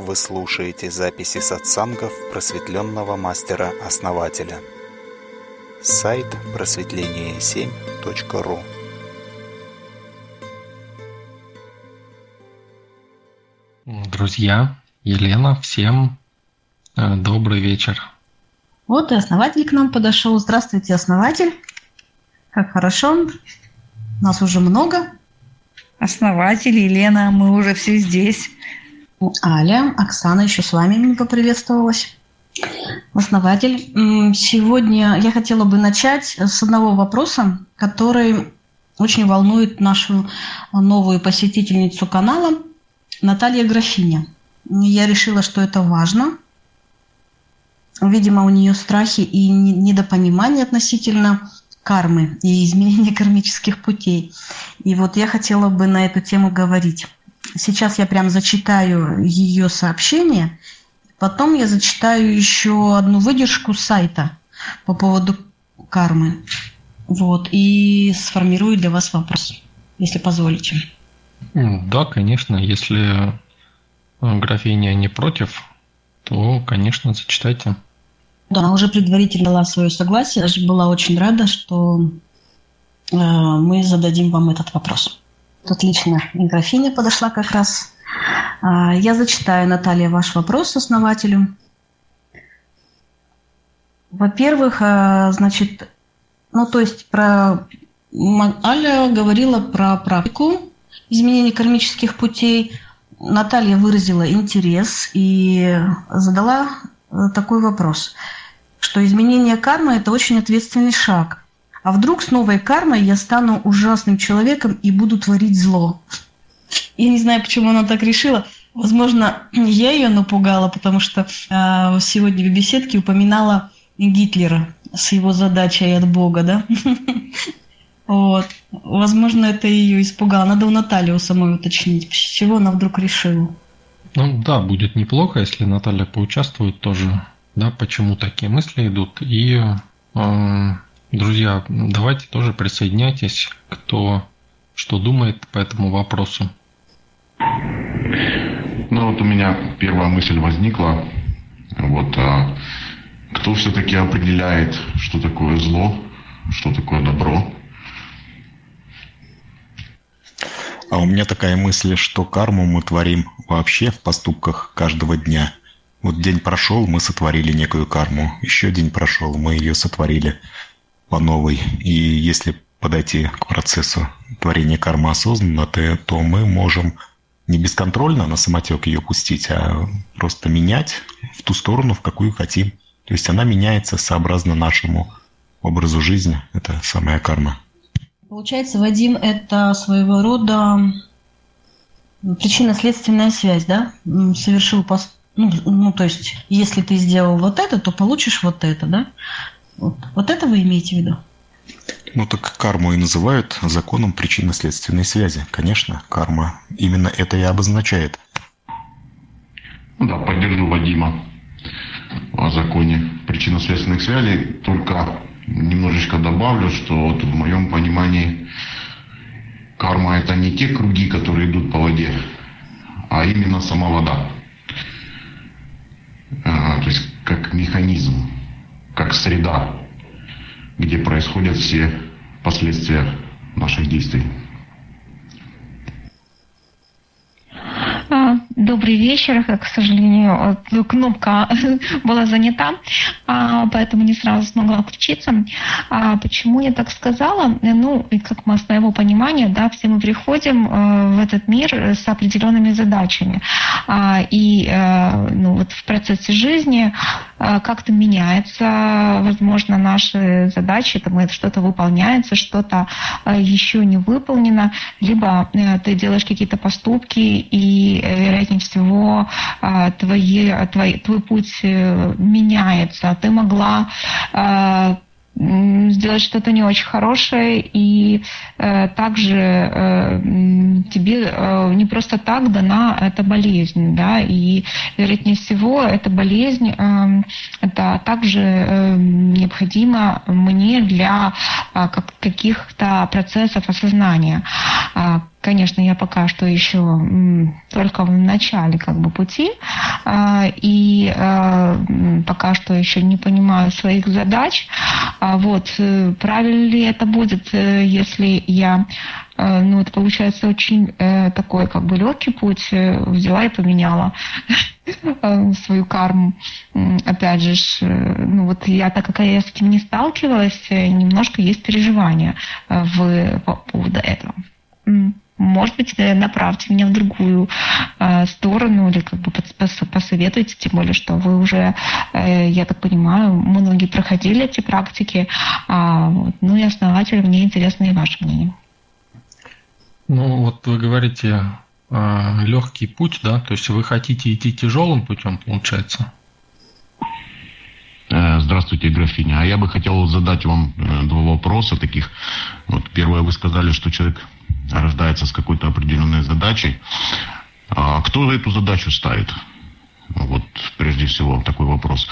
Вы слушаете записи сатсангов просветленного мастера-основателя. Сайт просветление7.ру Друзья, Елена, всем э, добрый вечер. Вот и основатель к нам подошел. Здравствуйте, основатель. Как хорошо. Нас уже много. Основатель, Елена, мы уже все здесь. Аля, Оксана еще с вами не поприветствовалась. Основатель, сегодня я хотела бы начать с одного вопроса, который очень волнует нашу новую посетительницу канала Наталья Графиня. Я решила, что это важно. Видимо, у нее страхи и недопонимание относительно кармы и изменения кармических путей. И вот я хотела бы на эту тему говорить. Сейчас я прям зачитаю ее сообщение, потом я зачитаю еще одну выдержку сайта по поводу кармы. Вот, и сформирую для вас вопрос, если позволите. Да, конечно, если графиня не против, то, конечно, зачитайте. Да, она уже предварительно дала свое согласие. Я была очень рада, что э, мы зададим вам этот вопрос. Отлично. И графиня подошла как раз. Э, я зачитаю, Наталья, ваш вопрос основателю. Во-первых, э, значит, ну то есть про Аля говорила про практику изменения кармических путей. Наталья выразила интерес и задала э, такой вопрос – что изменение кармы – это очень ответственный шаг. А вдруг с новой кармой я стану ужасным человеком и буду творить зло? Я не знаю, почему она так решила. Возможно, я ее напугала, потому что э, сегодня в беседке упоминала Гитлера с его задачей от Бога, да? Вот. Возможно, это ее испугало. Надо у Натальи у самой уточнить, с чего она вдруг решила. Ну да, будет неплохо, если Наталья поучаствует тоже да, почему такие мысли идут. И, э, друзья, давайте тоже присоединяйтесь, кто что думает по этому вопросу. Ну вот у меня первая мысль возникла. Вот а, кто все-таки определяет, что такое зло, что такое добро? А у меня такая мысль, что карму мы творим вообще в поступках каждого дня – вот день прошел, мы сотворили некую карму. Еще день прошел, мы ее сотворили по новой. И если подойти к процессу творения кармы осознанно, то, мы можем не бесконтрольно на самотек ее пустить, а просто менять в ту сторону, в какую хотим. То есть она меняется сообразно нашему образу жизни. Это самая карма. Получается, Вадим, это своего рода причинно-следственная связь, да? Совершил пост ну, ну, то есть, если ты сделал вот это, то получишь вот это, да? Вот, вот это вы имеете в виду? Ну так карму и называют законом причинно-следственной связи. Конечно, карма именно это и обозначает. Ну да, поддержу Вадима о законе причинно-следственных связей, только немножечко добавлю, что вот в моем понимании карма это не те круги, которые идут по воде, а именно сама вода. А, то есть как механизм, как среда, где происходят все последствия наших действий. А, добрый вечер. К сожалению, кнопка была занята, а, поэтому не сразу смогла включиться. Почему я так сказала? Ну, как мы с моего понимания, да, все мы приходим э, в этот мир с определенными задачами. И э, ну, вот в процессе жизни э, как-то меняется, возможно, наши задачи, там что-то выполняется, что-то еще не выполнено, либо ты делаешь какие-то поступки и вероятнее всего, а, твои, твой, твой путь э, меняется. Ты могла а, сделать что-то не очень хорошее, и э, также э, тебе э, не просто так дана эта болезнь, да, и вероятнее всего эта болезнь э, это также э, необходимо мне для э, как, каких-то процессов осознания. Конечно, я пока что еще только в начале как бы пути, а, и а, пока что еще не понимаю своих задач. А вот э, правильно ли это будет, э, если я ну, это получается очень э, такой как бы легкий путь, взяла и поменяла свою карму. Опять же, ну вот я, так как я с этим не сталкивалась, немножко есть переживания в, по поводу этого может быть, э, направьте меня в другую э, сторону или как бы посоветуйте, тем более, что вы уже, э, я так понимаю, многие проходили эти практики, а, вот, ну и основатель, мне интересно и ваше мнение. Ну, вот вы говорите э, легкий путь, да, то есть вы хотите идти тяжелым путем, получается? Э, здравствуйте, графиня. А я бы хотел задать вам два вопроса таких. Вот первое, вы сказали, что человек рождается с какой-то определенной задачей. А кто эту задачу ставит? Вот прежде всего такой вопрос.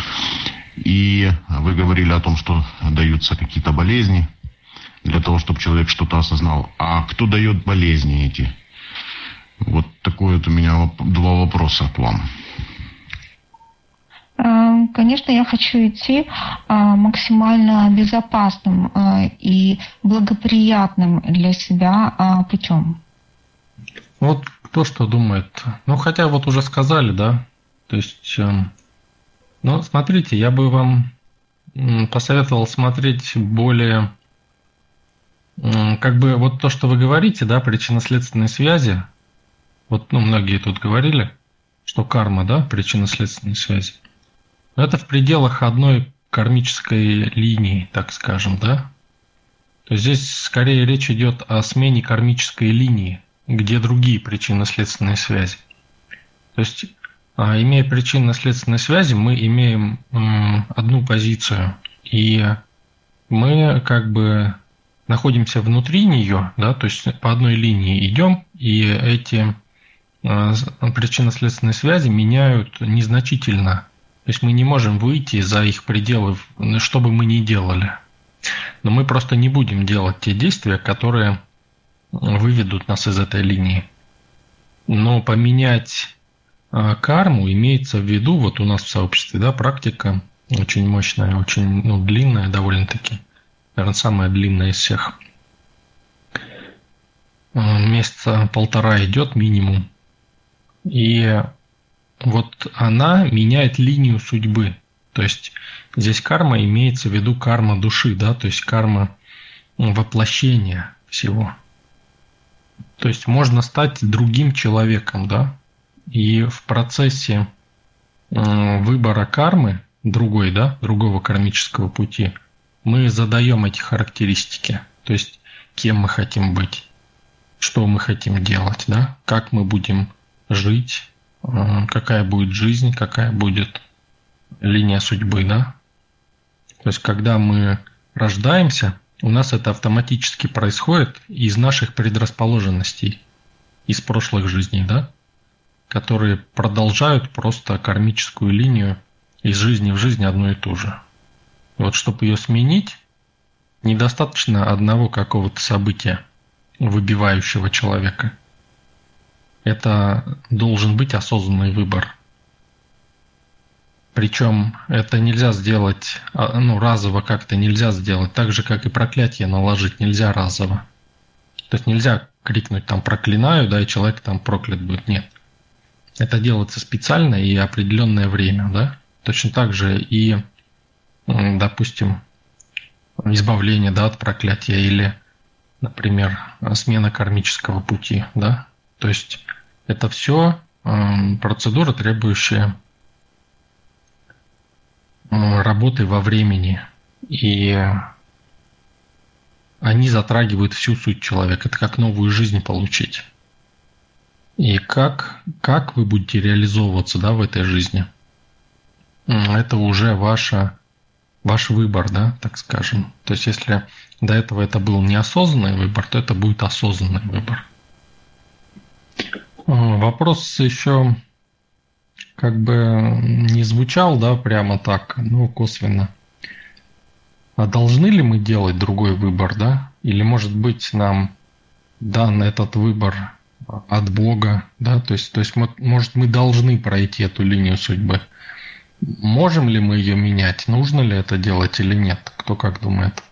И вы говорили о том, что даются какие-то болезни для того, чтобы человек что-то осознал. А кто дает болезни эти? Вот такое вот у меня два вопроса к вам. Э, конечно, я хочу идти э, максимально безопасным э, и благоприятным для себя путем. Вот кто что думает. Ну, хотя вот уже сказали, да. То есть, ну, смотрите, я бы вам посоветовал смотреть более, как бы вот то, что вы говорите, да, причинно-следственной связи. Вот, ну, многие тут говорили, что карма, да, причинно-следственной связи. Это в пределах одной кармической линии, так скажем, да? То есть здесь скорее речь идет о смене кармической линии, где другие причинно-следственные связи. То есть, а, имея причинно-следственные связи, мы имеем одну позицию, и мы как бы находимся внутри нее, да, то есть по одной линии идем, и эти а, причинно-следственные связи меняют незначительно то есть мы не можем выйти за их пределы, что бы мы ни делали. Но мы просто не будем делать те действия, которые выведут нас из этой линии. Но поменять а, карму имеется в виду, вот у нас в сообществе, да, практика очень мощная, очень ну, длинная довольно-таки. Наверное, самая длинная из всех. А, месяца полтора идет минимум. И вот она меняет линию судьбы. То есть здесь карма имеется в виду карма души, да, то есть карма воплощения всего. То есть можно стать другим человеком, да, и в процессе выбора кармы другой, да, другого кармического пути, мы задаем эти характеристики, то есть кем мы хотим быть, что мы хотим делать, да, как мы будем жить, какая будет жизнь, какая будет линия судьбы, да? То есть, когда мы рождаемся, у нас это автоматически происходит из наших предрасположенностей, из прошлых жизней, да? Которые продолжают просто кармическую линию из жизни в жизнь одну и ту же. Вот чтобы ее сменить, недостаточно одного какого-то события, выбивающего человека – это должен быть осознанный выбор. Причем это нельзя сделать, а, ну, разово как-то нельзя сделать, так же, как и проклятие наложить нельзя разово. То есть нельзя крикнуть там проклинаю, да, и человек там проклят будет. Нет. Это делается специально и определенное время, да. Точно так же и, допустим, избавление да, от проклятия или, например, смена кармического пути, да. То есть это все эм, процедура, требующая работы во времени. И они затрагивают всю суть человека. Это как новую жизнь получить. И как, как вы будете реализовываться да, в этой жизни, это уже ваша, ваш выбор, да, так скажем. То есть, если до этого это был неосознанный выбор, то это будет осознанный выбор. Вопрос еще как бы не звучал, да, прямо так, но косвенно. А должны ли мы делать другой выбор, да? Или, может быть, нам дан этот выбор от Бога, да, то есть, то есть, может, мы должны пройти эту линию судьбы. Можем ли мы ее менять? Нужно ли это делать или нет? Кто как думает?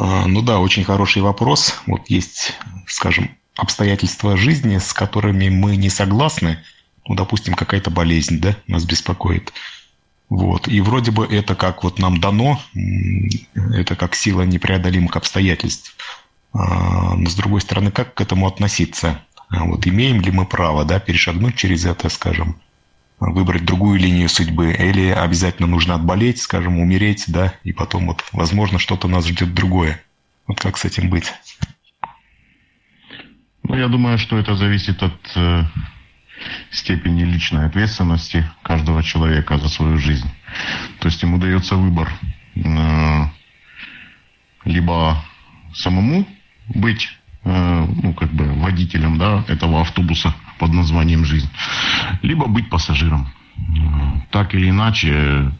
А, ну да, очень хороший вопрос. Вот есть, скажем, обстоятельства жизни, с которыми мы не согласны. Ну, допустим, какая-то болезнь, да, нас беспокоит. Вот. И вроде бы это как вот нам дано, это как сила непреодолимых обстоятельств. А, но с другой стороны, как к этому относиться? А вот имеем ли мы право да, перешагнуть через это, скажем, выбрать другую линию судьбы, или обязательно нужно отболеть, скажем, умереть, да, и потом вот, возможно, что-то нас ждет другое. Вот как с этим быть? Ну, я думаю, что это зависит от э, степени личной ответственности каждого человека за свою жизнь. То есть ему дается выбор э, либо самому быть э, ну, как бы водителем да, этого автобуса под названием «Жизнь», либо быть пассажиром. Так или иначе,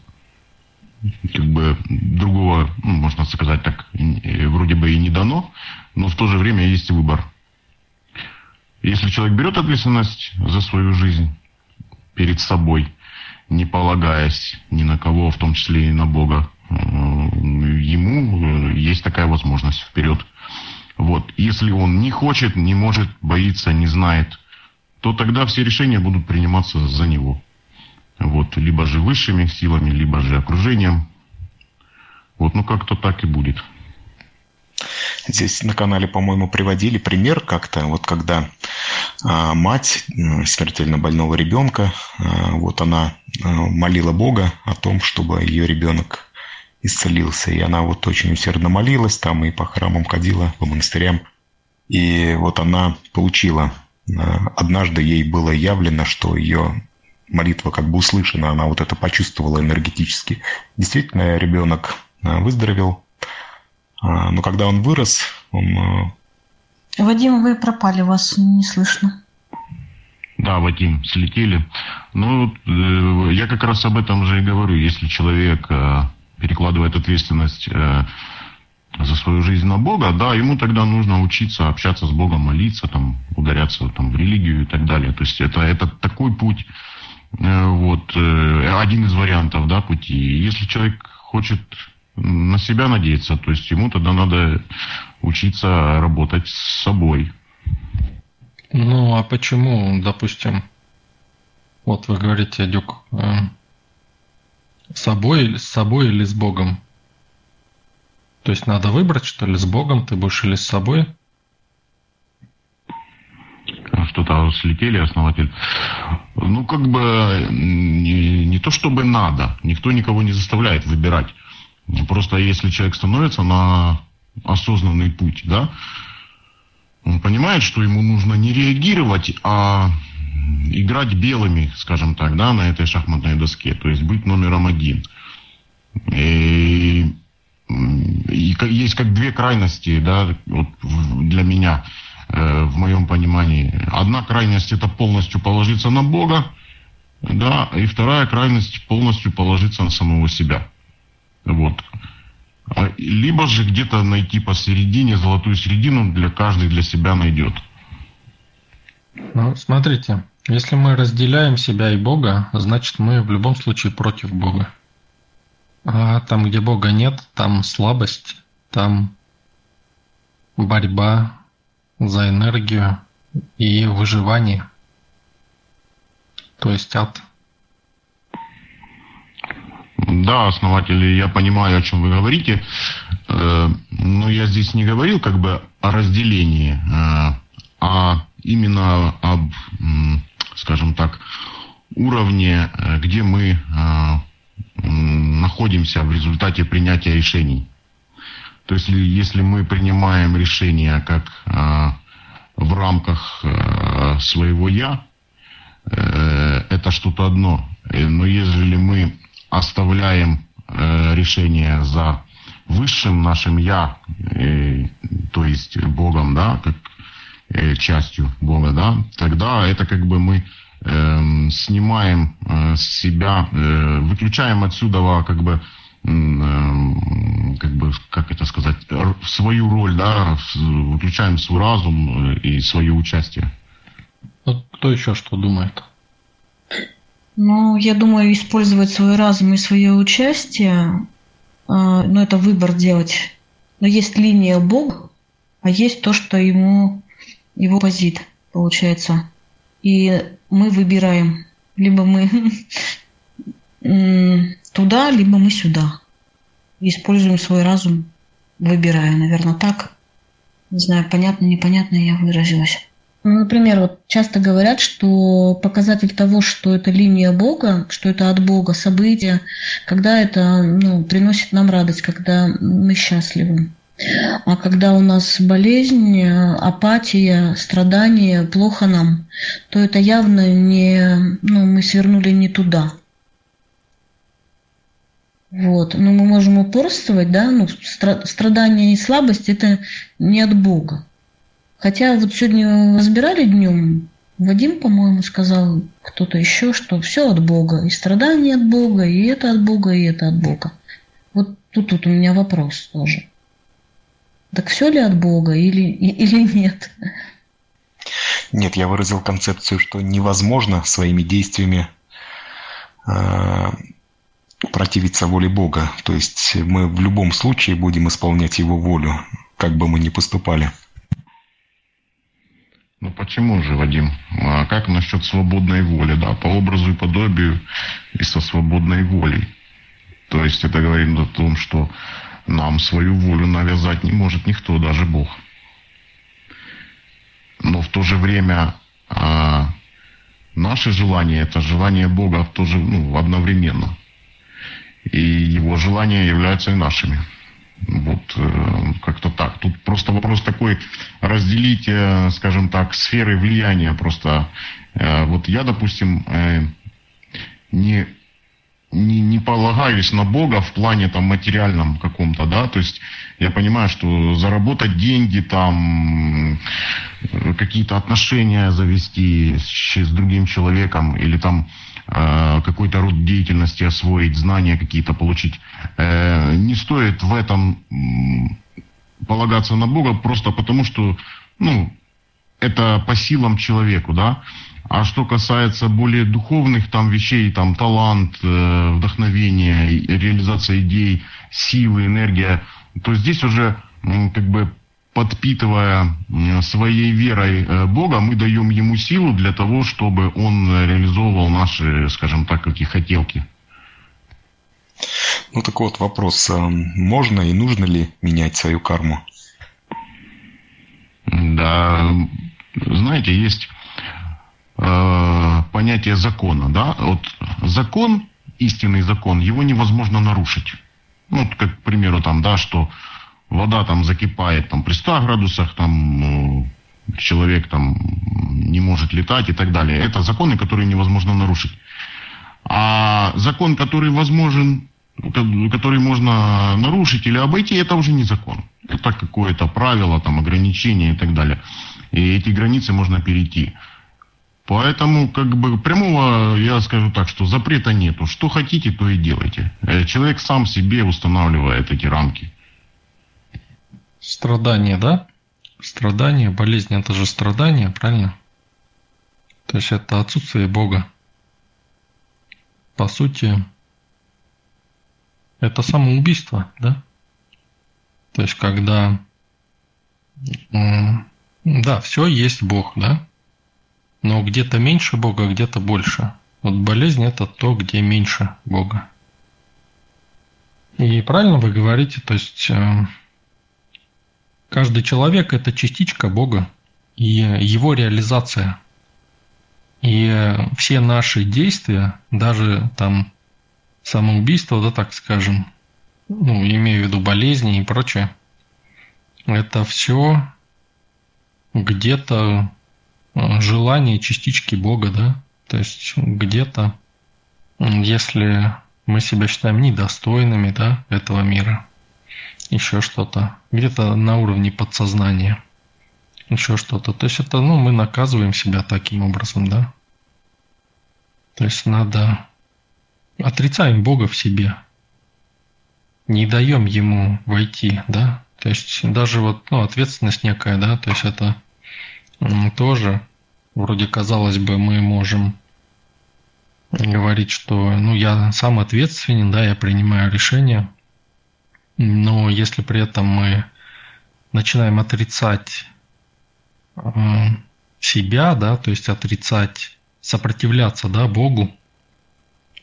как бы другого, ну, можно сказать так, вроде бы и не дано, но в то же время есть выбор. Если человек берет ответственность за свою жизнь перед собой, не полагаясь ни на кого, в том числе и на Бога, э, ему э, есть такая возможность вперед. Вот. Если он не хочет, не может, боится, не знает, то тогда все решения будут приниматься за него. Вот, либо же высшими силами, либо же окружением. Вот, ну как-то так и будет. Здесь на канале, по-моему, приводили пример как-то, вот когда а, мать смертельно больного ребенка, а, вот она а, молила Бога о том, чтобы ее ребенок исцелился. И она вот очень усердно молилась там и по храмам ходила, по монастырям. И вот она получила однажды ей было явлено, что ее молитва как бы услышана, она вот это почувствовала энергетически. Действительно, ребенок выздоровел, но когда он вырос, он... А, Вадим, вы пропали, вас не слышно. Да, Вадим, слетели. Ну, э, я как раз об этом же и говорю. Если человек перекладывает ответственность э, за свою жизнь на Бога, да, ему тогда нужно учиться общаться с Богом, молиться, там, ударяться там, в религию и так далее. То есть это, это такой путь, э, вот, э, один из вариантов, да, пути. Если человек хочет на себя надеяться, то есть ему тогда надо учиться работать с собой. Ну, а почему, допустим, вот вы говорите, Дюк, э, с собой, с собой или с Богом? То есть надо выбрать, что ли, с Богом ты будешь или с собой? Что-то слетели, основатель. Ну, как бы не, не то чтобы надо. Никто никого не заставляет выбирать. Просто если человек становится на осознанный путь, да, он понимает, что ему нужно не реагировать, а играть белыми, скажем так, да, на этой шахматной доске, то есть быть номером один. И и есть как две крайности да, вот для меня, э, в моем понимании. Одна крайность это полностью положиться на Бога, да, и вторая крайность полностью положиться на самого себя. Вот. А, либо же где-то найти посередине, золотую середину для каждый для себя найдет. Ну, смотрите, если мы разделяем себя и Бога, значит мы в любом случае против Бога. А там, где Бога нет, там слабость, там борьба за энергию и выживание. То есть ад. Да, основатели, я понимаю, о чем вы говорите. Э, но я здесь не говорил как бы о разделении, э, а именно об, скажем так, уровне, э, где мы находимся в результате принятия решений. То есть если мы принимаем решения как в рамках своего я, это что-то одно. Но если мы оставляем э, решение за высшим нашим я, то есть Богом, да, как частью Бога, да, тогда это как бы мы Эм, снимаем э, с себя, э, выключаем отсюда как бы как бы, как это сказать, свою роль, да, выключаем свой разум и свое участие. Кто еще что думает? Ну, я думаю, использовать свой разум и свое участие, ну, это выбор делать. Но есть линия Бога, а есть то, что ему его позит, получается. И мы выбираем. Либо мы туда, либо мы сюда. Используем свой разум, выбирая, наверное, так. Не знаю, понятно, непонятно я выразилась. Ну, например, вот часто говорят, что показатель того, что это линия Бога, что это от Бога событие, когда это ну, приносит нам радость, когда мы счастливы. А когда у нас болезнь, апатия, страдания, плохо нам, то это явно не, ну, мы свернули не туда. Вот. Но мы можем упорствовать, да, ну, страдания и слабость это не от Бога. Хотя вот сегодня разбирали днем, Вадим, по-моему, сказал кто-то еще, что все от Бога. И страдания от Бога, и это от Бога, и это от Бога. Вот тут, тут у меня вопрос тоже. Так все ли от Бога или, или нет? Нет, я выразил концепцию, что невозможно своими действиями э, противиться воле Бога. То есть мы в любом случае будем исполнять Его волю, как бы мы ни поступали. Ну почему же, Вадим? А как насчет свободной воли? Да, по образу и подобию и со свободной волей. То есть это говорит о том, что нам свою волю навязать не может никто, даже Бог. Но в то же время а, наше желание это желание Бога в то же, ну, одновременно. И его желания являются и нашими. Вот э, как-то так. Тут просто вопрос такой, разделить, э, скажем так, сферы влияния просто. Э, вот я, допустим, не не, не полагаюсь на Бога в плане там материальном каком-то, да, то есть я понимаю, что заработать деньги, там какие-то отношения завести с, с другим человеком или там э, какой-то род деятельности освоить, знания какие-то получить, э, не стоит в этом полагаться на Бога просто потому, что, ну, это по силам человеку, да, а что касается более духовных там вещей, там талант, э, вдохновение, реализация идей, силы, энергия, то здесь уже как бы подпитывая своей верой э, Бога, мы даем ему силу для того, чтобы он реализовывал наши, скажем так, какие хотелки. Ну так вот вопрос, э, можно и нужно ли менять свою карму? Да, знаете, есть Э, понятие закона, да, вот закон, истинный закон, его невозможно нарушить. Ну, как, к примеру, там, да, что вода там закипает там при 100 градусах, там ну, человек там не может летать и так далее. Это законы, которые невозможно нарушить. А закон, который возможен, который можно нарушить или обойти, это уже не закон. Это какое-то правило, там, ограничение и так далее. И эти границы можно перейти. Поэтому, как бы, прямого, я скажу так, что запрета нету. Что хотите, то и делайте. Э, человек сам себе устанавливает эти рамки. Страдание, да? Страдание, болезнь – это же страдание, правильно? То есть это отсутствие Бога. По сути, это самоубийство, да? То есть когда, да, все есть Бог, да? но где-то меньше Бога, где-то больше. Вот болезнь – это то, где меньше Бога. И правильно вы говорите, то есть э, каждый человек – это частичка Бога и его реализация. И все наши действия, даже там самоубийство, да, так скажем, ну, имею в виду болезни и прочее, это все где-то Э, желание частички Бога, да? То есть где-то, если мы себя считаем недостойными, да, этого мира, еще что-то, где-то на уровне подсознания, еще что-то. То есть это, ну, мы наказываем себя таким образом, да? То есть надо отрицаем Бога в себе. не даем ему войти, да, то есть даже вот ну, ответственность некая, да, то есть это тоже вроде казалось бы мы можем говорить, что ну я сам ответственен, да, я принимаю решения, но если при этом мы начинаем отрицать э, себя, да, то есть отрицать, сопротивляться, да, Богу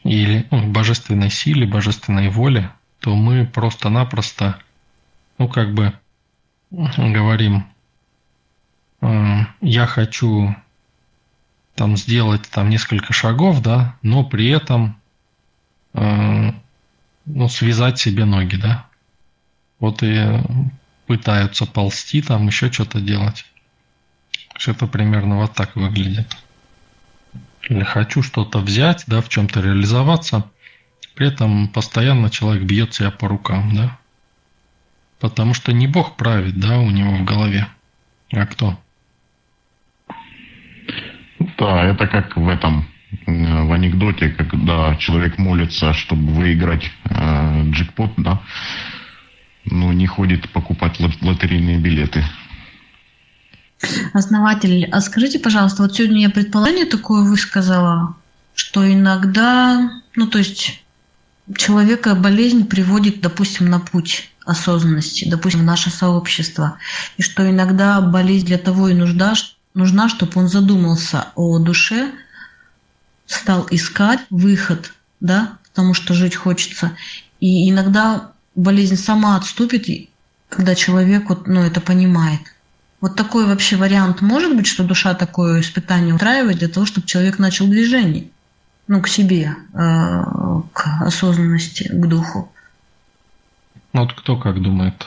или ну, божественной силе, божественной воле, то мы просто-напросто ну, как бы говорим, э, я хочу там сделать там несколько шагов, да, но при этом э, ну, связать себе ноги, да. Вот и пытаются ползти, там еще что-то делать. Это примерно вот так выглядит. Или хочу что-то взять, да, в чем-то реализоваться, при этом постоянно человек бьет себя по рукам, да. Потому что не Бог правит, да, у него в голове. А кто? Да, это как в этом в анекдоте, когда человек молится, чтобы выиграть э, джекпот, да, но не ходит покупать лотерейные билеты. Основатель, а скажите, пожалуйста, вот сегодня я предположение такое высказала, что иногда, ну то есть человека болезнь приводит, допустим, на путь осознанности, допустим, в наше сообщество, и что иногда болезнь для того и нужда, нужна, чтобы он задумался о душе, стал искать выход, да, потому что жить хочется. И иногда болезнь сама отступит, когда человек вот, ну, это понимает. Вот такой вообще вариант может быть, что душа такое испытание устраивает для того, чтобы человек начал движение, ну, к себе, э, к осознанности, к духу. Ну, вот кто как думает?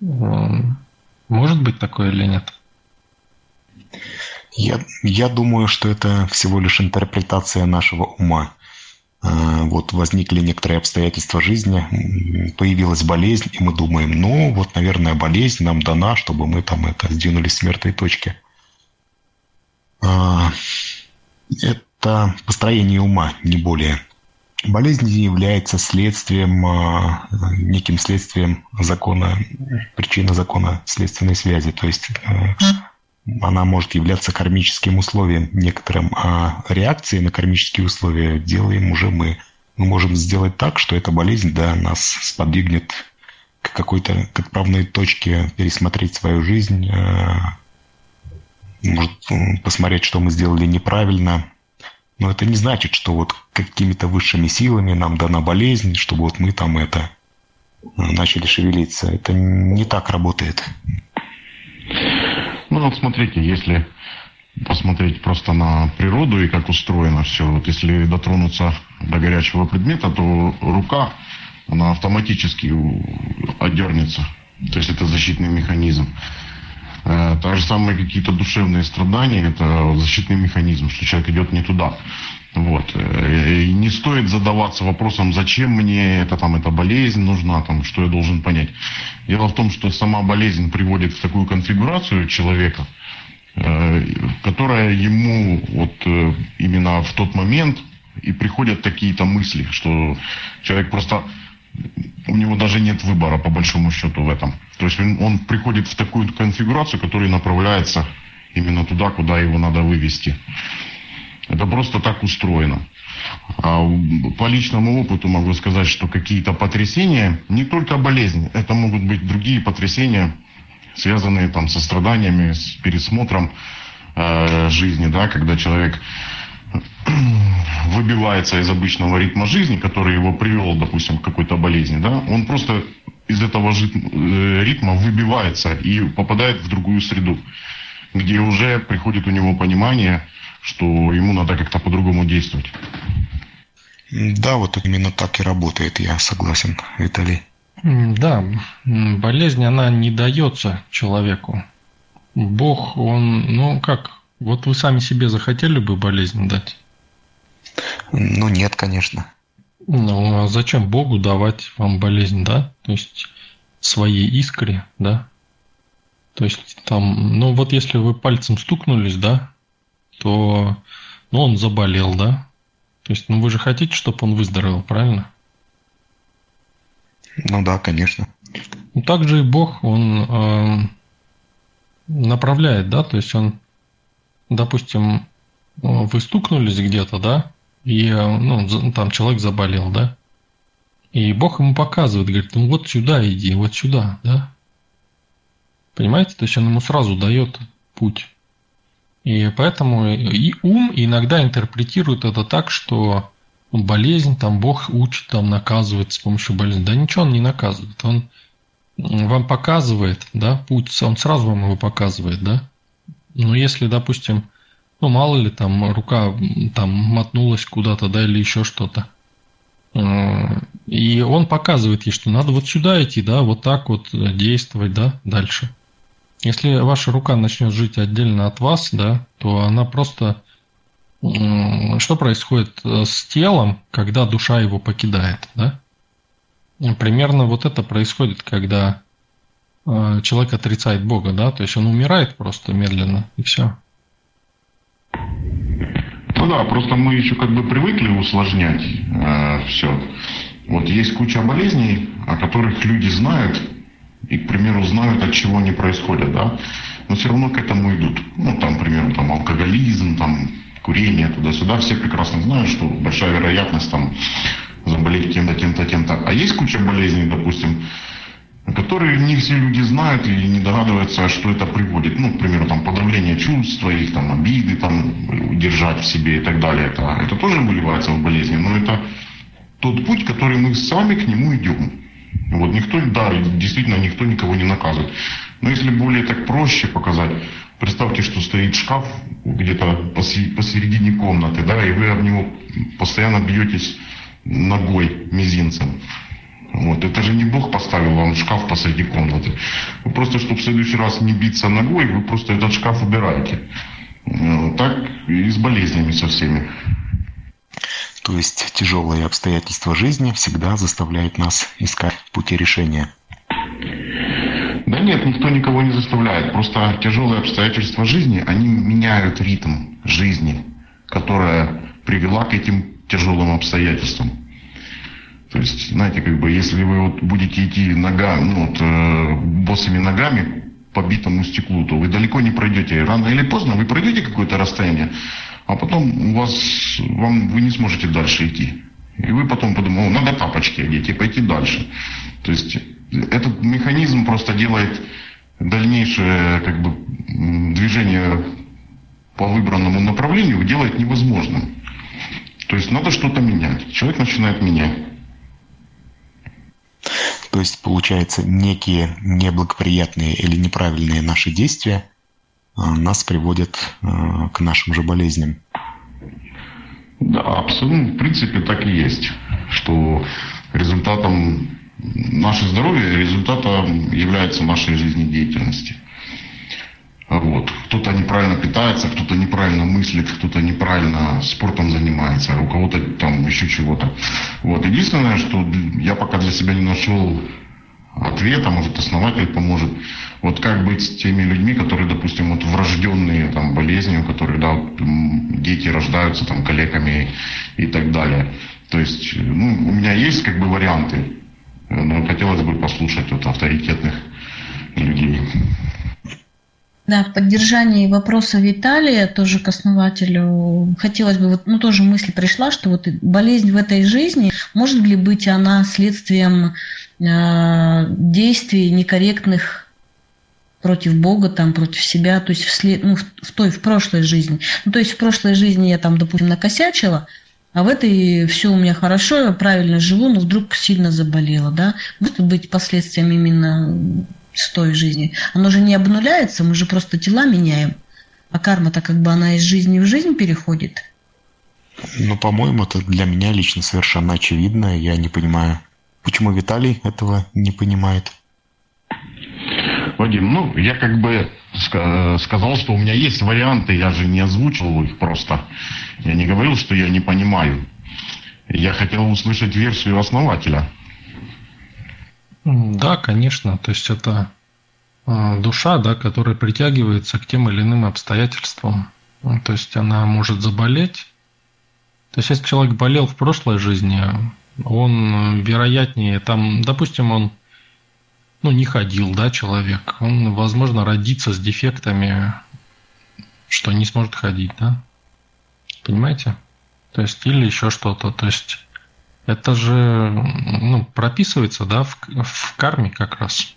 Может быть такое или нет? Я, я думаю, что это всего лишь интерпретация нашего ума. А, вот возникли некоторые обстоятельства жизни, появилась болезнь, и мы думаем, ну вот, наверное, болезнь нам дана, чтобы мы там это сдвинулись с мертвой точки. А, это построение ума, не более. Болезнь является следствием, а, неким следствием закона, причины закона следственной связи. То есть э, она может являться кармическим условием некоторым, а реакции на кармические условия делаем уже мы. Мы можем сделать так, что эта болезнь да, нас сподвигнет к какой-то к отправной точке пересмотреть свою жизнь, э, может посмотреть, что мы сделали неправильно, но это не значит, что вот какими-то высшими силами нам дана болезнь, чтобы вот мы там это э, начали шевелиться. Это не так работает. Ну вот смотрите, если посмотреть просто на природу и как устроено все, вот если дотронуться до горячего предмета, то рука, она автоматически отдернется. То есть это защитный механизм. Э, так же самые какие-то душевные страдания, это защитный механизм, что человек идет не туда. Вот. Э, и не стоит задаваться вопросом, зачем мне это, там, эта болезнь нужна, там, что я должен понять. Дело в том, что сама болезнь приводит в такую конфигурацию человека, э, которая ему вот именно в тот момент и приходят такие-то мысли, что человек просто у него даже нет выбора, по большому счету, в этом. То есть он, он приходит в такую конфигурацию, которая направляется именно туда, куда его надо вывести. Это просто так устроено. А по личному опыту могу сказать, что какие-то потрясения, не только болезнь, это могут быть другие потрясения, связанные там со страданиями, с пересмотром э, жизни, да, когда человек выбивается из обычного ритма жизни, который его привел, допустим, к какой-то болезни, да, он просто из этого э, ритма выбивается и попадает в другую среду, где уже приходит у него понимание, что ему надо как-то по-другому действовать. Да, вот именно так и работает, я согласен, Виталий. Да, болезнь, она не дается человеку. Бог, он, ну как, вот вы сами себе захотели бы болезнь дать? Ну нет, конечно. Ну а зачем Богу давать вам болезнь, да? То есть своей искре, да? То есть там, ну вот если вы пальцем стукнулись, да, то ну, он заболел, да? То есть, ну вы же хотите, чтобы он выздоровел, правильно? Ну да, конечно. Ну, также и Бог, он э, направляет, да, то есть он, допустим, вы стукнулись где-то, да, и ну, там человек заболел, да, и Бог ему показывает, говорит, ну вот сюда иди, вот сюда, да. Понимаете? То есть он ему сразу дает путь. И поэтому и ум иногда интерпретирует это так, что болезнь, там Бог учит, там наказывает с помощью болезни. Да ничего он не наказывает. Он вам показывает, да, путь, он сразу вам его показывает, да. Но если, допустим, ну, мало ли, там, рука там мотнулась куда-то, да, или еще что-то. Э, и он показывает ей, что надо вот сюда идти, да, вот так вот действовать, да, дальше. Если ваша рука начнет жить отдельно от вас, да, то она просто... Что происходит э, с телом, когда душа его покидает, да? Примерно вот это происходит, когда э, человек отрицает Бога, да, то есть он умирает просто медленно, и все. Ну да, просто мы еще как бы привыкли усложнять э, все. Вот есть куча болезней, о которых люди знают, и, к примеру, знают, от чего они происходят, да, но все равно к этому идут. Ну, там, к примеру, там алкоголизм, там, курение, туда-сюда, все прекрасно знают, что большая вероятность там заболеть тем-то, тем-то, тем-то. А есть куча болезней, допустим, которые не все люди знают или не догадываются, что это приводит. Ну, к примеру, там подавление чувств своих, там обиды, там удержать в себе и так далее. Это, это тоже выливается в болезни, но это тот путь, который мы сами к нему идем. Вот никто, да, действительно никто никого не наказывает. Но если более так проще показать, представьте, что стоит шкаф где-то посередине комнаты, да, и вы об него постоянно бьетесь ногой, мизинцем. Вот. Это же не Бог поставил вам шкаф посреди комнаты. Вы просто, чтобы в следующий раз не биться ногой, вы просто этот шкаф убираете. Э, так и с болезнями со всеми. То есть тяжелые обстоятельства жизни всегда заставляют нас искать пути решения. Да нет, никто никого не заставляет. Просто тяжелые обстоятельства жизни, они меняют ритм жизни, которая привела к этим тяжелым обстоятельствам. То есть, знаете, как бы, если вы вот будете идти нога, ну, вот, э, босыми ногами по битому стеклу, то вы далеко не пройдете. Рано или поздно вы пройдете какое-то расстояние, а потом у вас, вам, вы не сможете дальше идти. И вы потом подумаете, надо тапочки одеть и пойти дальше. То есть этот механизм просто делает дальнейшее как бы, движение по выбранному направлению делает невозможным. То есть надо что-то менять. Человек начинает менять. То есть, получается, некие неблагоприятные или неправильные наши действия а, нас приводят а, к нашим же болезням. Да, абсолютно, в принципе, так и есть, что результатом наше здоровье результатом является нашей жизнедеятельности. Вот. Кто-то неправильно питается, кто-то неправильно мыслит, кто-то неправильно спортом занимается, у кого-то там еще чего-то. Вот. Единственное, что я пока для себя не нашел ответа, может основатель поможет. Вот как быть с теми людьми, которые, допустим, вот врожденные там болезни, у которых да, дети рождаются там калеками и так далее. То есть, ну, у меня есть как бы варианты, но хотелось бы послушать вот авторитетных людей. Да, в поддержании вопроса Виталия, тоже к основателю, хотелось бы, вот, ну, тоже мысль пришла, что вот болезнь в этой жизни, может ли быть она следствием э, действий некорректных против Бога, там, против себя, то есть вслед, ну, в, в той, в прошлой жизни. Ну, то есть в прошлой жизни я там, допустим, накосячила, а в этой все у меня хорошо, я правильно живу, но вдруг сильно заболела, да? Может быть последствием именно с той жизни. Оно же не обнуляется, мы же просто тела меняем. А карма-то как бы она из жизни в жизнь переходит. Ну, по-моему, это для меня лично совершенно очевидно. Я не понимаю, почему Виталий этого не понимает. Вадим, ну, я как бы сказал, что у меня есть варианты, я же не озвучил их просто. Я не говорил, что я не понимаю. Я хотел услышать версию основателя. Да, конечно. То есть это а, душа, да, которая притягивается к тем или иным обстоятельствам. Ну, то есть она может заболеть. То есть если человек болел в прошлой жизни, он вероятнее, там, допустим, он ну, не ходил, да, человек, он, возможно, родится с дефектами, что не сможет ходить, да? Понимаете? То есть, или еще что-то. То есть, это же ну, прописывается, да, в, в карме как раз.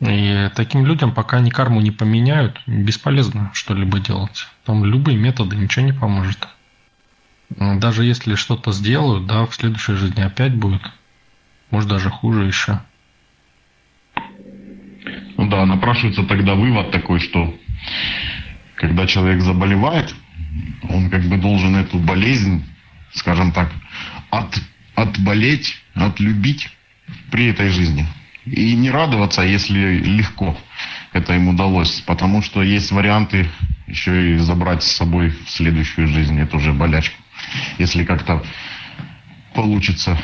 И таким людям, пока они карму не поменяют, бесполезно что-либо делать. Там любые методы ничего не поможет. Даже если что-то сделают, да, в следующей жизни опять будет. Может, даже хуже еще. Ну да, напрашивается тогда вывод такой, что когда человек заболевает, он как бы должен эту болезнь, скажем так, от, отболеть, отлюбить при этой жизни. И не радоваться, если легко это им удалось, потому что есть варианты еще и забрать с собой в следующую жизнь эту же болячку. Если как-то получится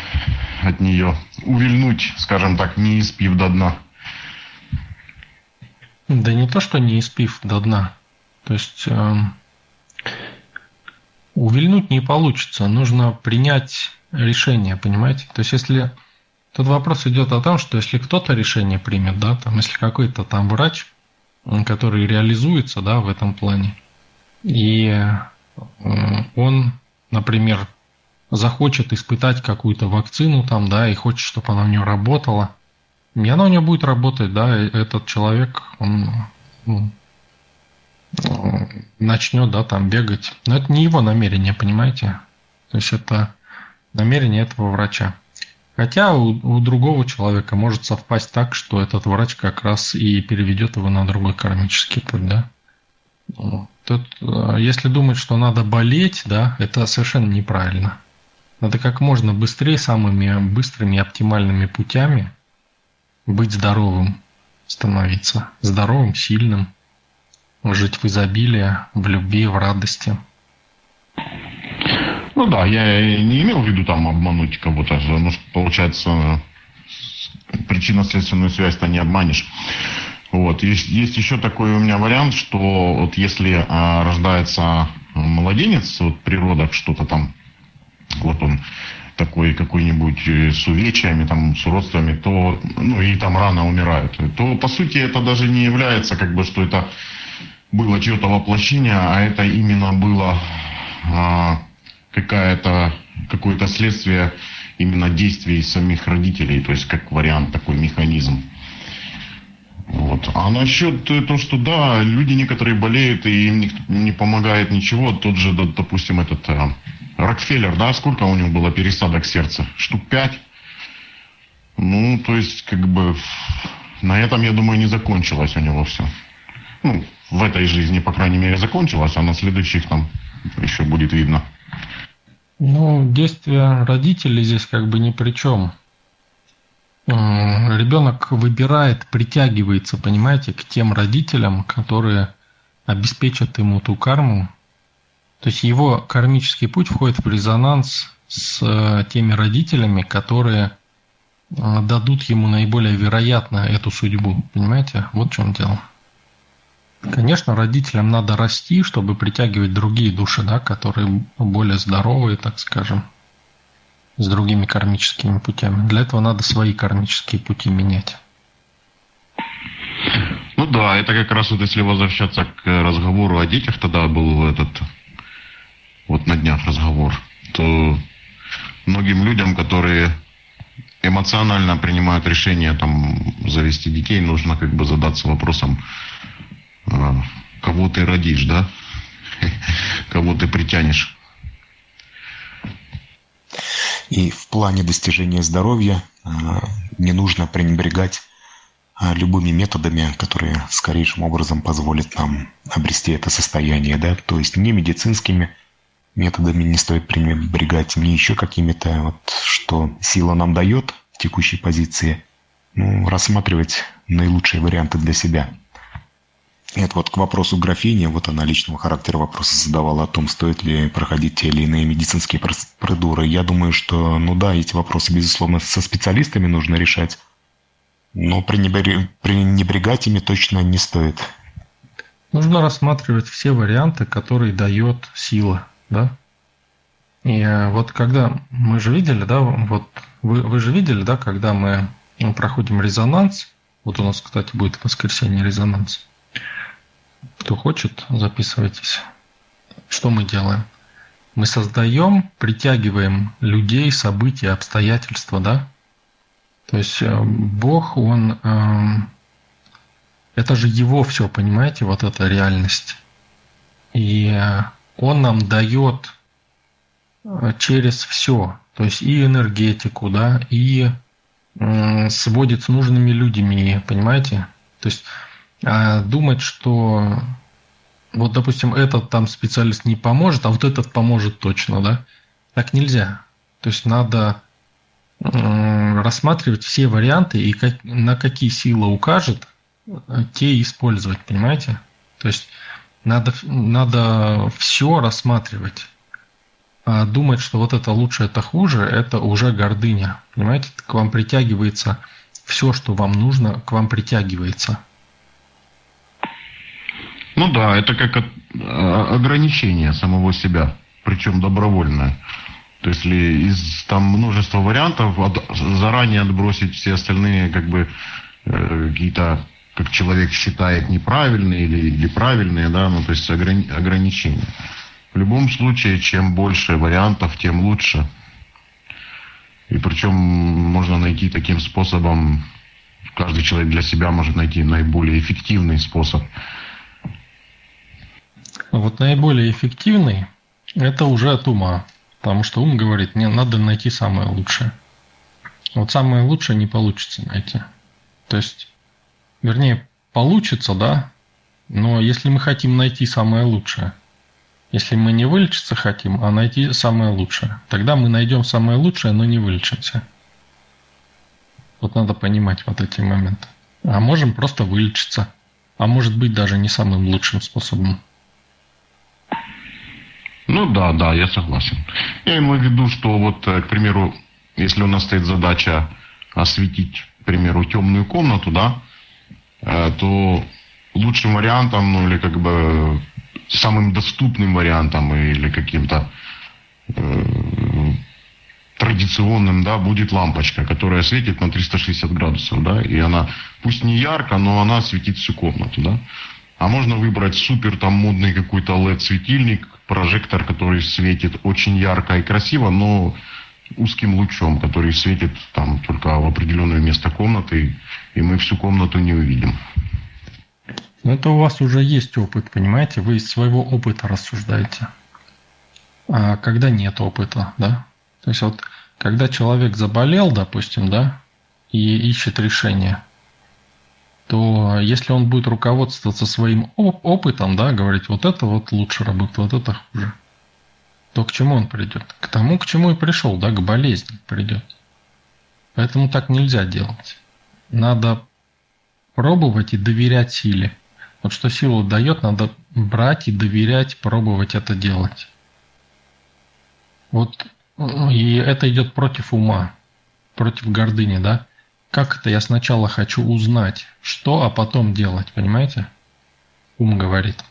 от нее увильнуть, скажем так, не испив до дна. Да не то, что не испив до дна. То есть э, увильнуть не получится. Нужно принять решение, понимаете? То есть если Тут вопрос идет о том, что если кто-то решение примет, да, там, если какой-то там врач, который реализуется, да, в этом плане, и он, например, захочет испытать какую-то вакцину там, да, и хочет, чтобы она у него работала, и она у него будет работать, да, этот человек, он ну, начнет, да, там бегать. Но это не его намерение, понимаете? То есть это намерение этого врача. Хотя у, у другого человека может совпасть так, что этот врач как раз и переведет его на другой кармический путь, да. Тут, э, если думать, что надо болеть, да, это совершенно неправильно. Надо как можно быстрее, самыми быстрыми и оптимальными путями быть здоровым, становиться здоровым, сильным, жить в изобилии, в любви, в радости – ну да, я не имел в виду там обмануть кого-то. Ну, получается, причинно-следственную связь-то не обманешь. Вот. Есть, есть еще такой у меня вариант, что вот если а, рождается младенец, вот природа что-то там, вот он такой какой-нибудь э, с увечьями, там, с уродствами, то, ну, и там рано умирают, то, по сути, это даже не является, как бы, что это было чье-то воплощение, а это именно было а, какая-то, какое-то следствие именно действий самих родителей, то есть как вариант такой механизм. Вот. А насчет того, что да, люди некоторые болеют и им не помогает ничего, тот же, допустим, этот э, Рокфеллер, да, сколько у него было пересадок сердца? Штук пять? Ну, то есть, как бы, на этом, я думаю, не закончилось у него все. Ну, в этой жизни, по крайней мере, закончилось, а на следующих там еще будет видно. Ну, действия родителей здесь как бы ни при чем. Ребенок выбирает, притягивается, понимаете, к тем родителям, которые обеспечат ему ту карму. То есть его кармический путь входит в резонанс с э, теми родителями, которые э, дадут ему наиболее вероятно эту судьбу. Понимаете? Вот в чем дело. Конечно, родителям надо расти, чтобы притягивать другие души, да, которые более здоровые, так скажем, с другими кармическими путями. Для этого надо свои кармические пути менять. Ну да, это как раз вот если возвращаться к разговору о детях, тогда был этот вот на днях разговор, то многим людям, которые эмоционально принимают решение там завести детей, нужно как бы задаться вопросом, кого ты родишь, да? Кого ты притянешь. И в плане достижения здоровья а, не нужно пренебрегать а, любыми методами, которые скорейшим образом позволят нам обрести это состояние, да, то есть не медицинскими методами не стоит пренебрегать, не еще какими-то, вот, что сила нам дает в текущей позиции, ну, рассматривать наилучшие варианты для себя – это вот к вопросу графини, вот она личного характера вопроса задавала о том, стоит ли проходить те или иные медицинские процедуры. Я думаю, что, ну да, эти вопросы, безусловно, со специалистами нужно решать, но пренебрегать ими точно не стоит. Нужно рассматривать все варианты, которые дает сила, да? И э, вот когда мы же видели, да, вот вы, вы же видели, да, когда мы проходим резонанс, вот у нас, кстати, будет в воскресенье резонанс. Кто хочет, записывайтесь. Что мы делаем? Мы создаем, притягиваем людей, события, обстоятельства, да? То есть э, Бог, Он... Э, это же Его все, понимаете, вот эта реальность. И э, Он нам дает через все, то есть и энергетику, да, и сводит с нужными людьми, понимаете? То есть а думать, что вот, допустим, этот там специалист не поможет, а вот этот поможет точно, да? Так нельзя. То есть надо рассматривать все варианты и как, на какие силы укажет, те использовать, понимаете? То есть надо, надо все рассматривать. А думать, что вот это лучше, это хуже, это уже гордыня. Понимаете, к вам притягивается все, что вам нужно, к вам притягивается. Ну да, это как ограничение самого себя, причем добровольное. То есть, если из там множества вариантов заранее отбросить все остальные как бы э, какие-то, как человек считает, неправильные или, или правильные, да, ну то есть ограни- ограничения. В любом случае, чем больше вариантов, тем лучше. И причем можно найти таким способом, каждый человек для себя может найти наиболее эффективный способ вот наиболее эффективный – это уже от ума. Потому что ум говорит, мне надо найти самое лучшее. Вот самое лучшее не получится найти. То есть, вернее, получится, да, но если мы хотим найти самое лучшее, если мы не вылечиться хотим, а найти самое лучшее, тогда мы найдем самое лучшее, но не вылечимся. Вот надо понимать вот эти моменты. А можем просто вылечиться. А может быть даже не самым лучшим способом. Ну да, да, я согласен. Я имею в виду, что вот, э, к примеру, если у нас стоит задача осветить, к примеру, темную комнату, да, э, то лучшим вариантом, ну или как бы самым доступным вариантом или каким-то э, традиционным, да, будет лампочка, которая светит на 360 градусов, да, и она, пусть не ярко, но она светит всю комнату, да. А можно выбрать супер там модный какой-то LED-светильник, прожектор, который светит очень ярко и красиво, но узким лучом, который светит там только в определенное место комнаты, и мы всю комнату не увидим. Но это у вас уже есть опыт, понимаете? Вы из своего опыта рассуждаете. А когда нет опыта, да? То есть вот когда человек заболел, допустим, да, и ищет решение – то если он будет руководствоваться своим оп- опытом, да, говорить, вот это вот лучше работает, вот это хуже, то к чему он придет? К тому, к чему и пришел, да, к болезни придет. Поэтому так нельзя делать. Надо пробовать и доверять силе. Вот что силу дает, надо брать и доверять, пробовать это делать. Вот и это идет против ума, против гордыни, да? Как это я сначала хочу узнать, что, а потом делать, понимаете? Ум говорит.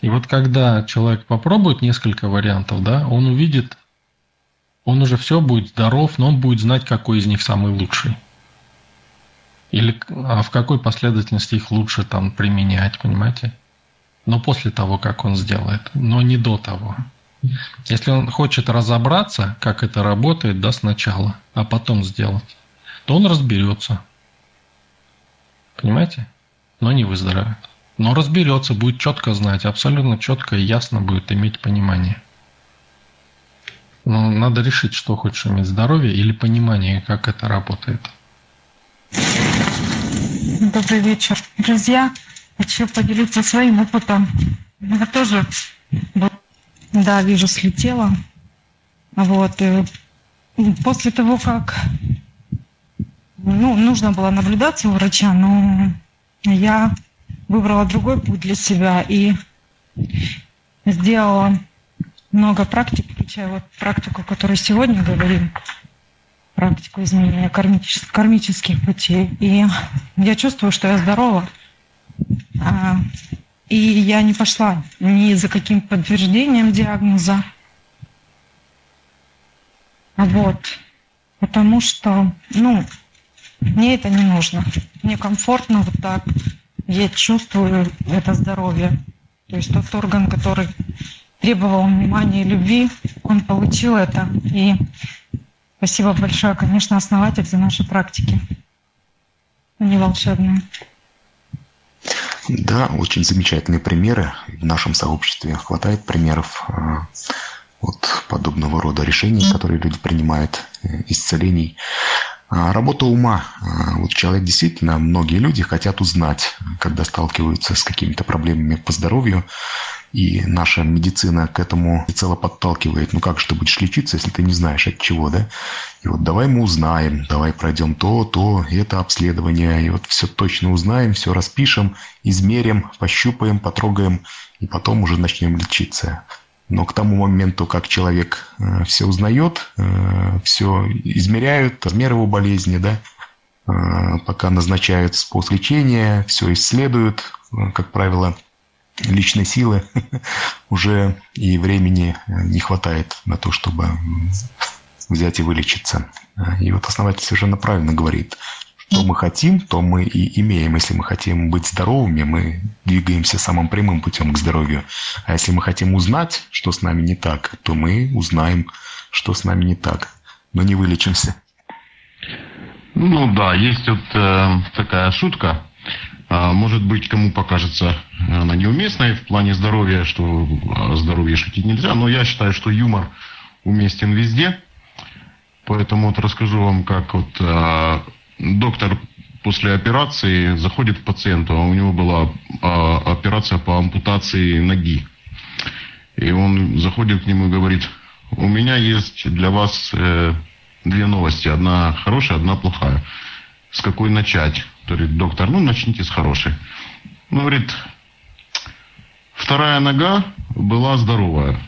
И вот когда человек попробует несколько вариантов, да, он увидит, он уже все будет здоров, но он будет знать, какой из них самый лучший. Или а в какой последовательности их лучше там применять, понимаете? Но после того, как он сделает, но не до того. Если он хочет разобраться, как это работает, да, сначала, а потом сделать, то он разберется. Понимаете? Но не выздоровеет. Но разберется, будет четко знать, абсолютно четко и ясно будет иметь понимание. Но надо решить, что хочешь иметь здоровье или понимание, как это работает. Добрый вечер, друзья. Хочу поделиться своим опытом. Я тоже был да, вижу, слетела. Вот. И после того, как ну, нужно было наблюдаться у врача, но я выбрала другой путь для себя и сделала много практик, включая вот практику, о которой сегодня говорим, практику изменения кармических, кармических путей. И я чувствую, что я здорова. И я не пошла ни за каким подтверждением диагноза. Вот. Потому что, ну, мне это не нужно. Мне комфортно вот так. Я чувствую это здоровье. То есть тот орган, который требовал внимания и любви, он получил это. И спасибо большое, конечно, основатель за наши практики. Они волшебные. Да, очень замечательные примеры. В нашем сообществе хватает примеров э, вот подобного рода решений, которые люди принимают, э, исцелений. А, работа ума. А, вот человек действительно, многие люди хотят узнать, когда сталкиваются с какими-то проблемами по здоровью, и наша медицина к этому цело подталкивает. Ну как же ты будешь лечиться, если ты не знаешь от чего, да? И вот давай мы узнаем, давай пройдем то, то, это обследование, и вот все точно узнаем, все распишем, измерим, пощупаем, потрогаем, и потом уже начнем лечиться. Но к тому моменту, как человек э, все узнает, э, все измеряют, размер его болезни, да, э, пока назначают способ лечения, все исследуют, как правило, личной силы уже и времени не хватает на то, чтобы взять и вылечиться. И вот основатель совершенно правильно говорит, что мы хотим, то мы и имеем. Если мы хотим быть здоровыми, мы двигаемся самым прямым путем к здоровью. А если мы хотим узнать, что с нами не так, то мы узнаем, что с нами не так, но не вылечимся. Ну да, есть вот э, такая шутка. А, может быть, кому покажется она неуместной в плане здоровья, что о здоровье шутить нельзя, но я считаю, что юмор уместен везде. Поэтому вот расскажу вам, как вот э, доктор после операции заходит к пациенту, а у него была а, операция по ампутации ноги. И он заходит к нему и говорит, у меня есть для вас э, две новости, одна хорошая, одна плохая. С какой начать? Говорит, доктор, ну начните с хорошей. Он говорит, вторая нога была здоровая.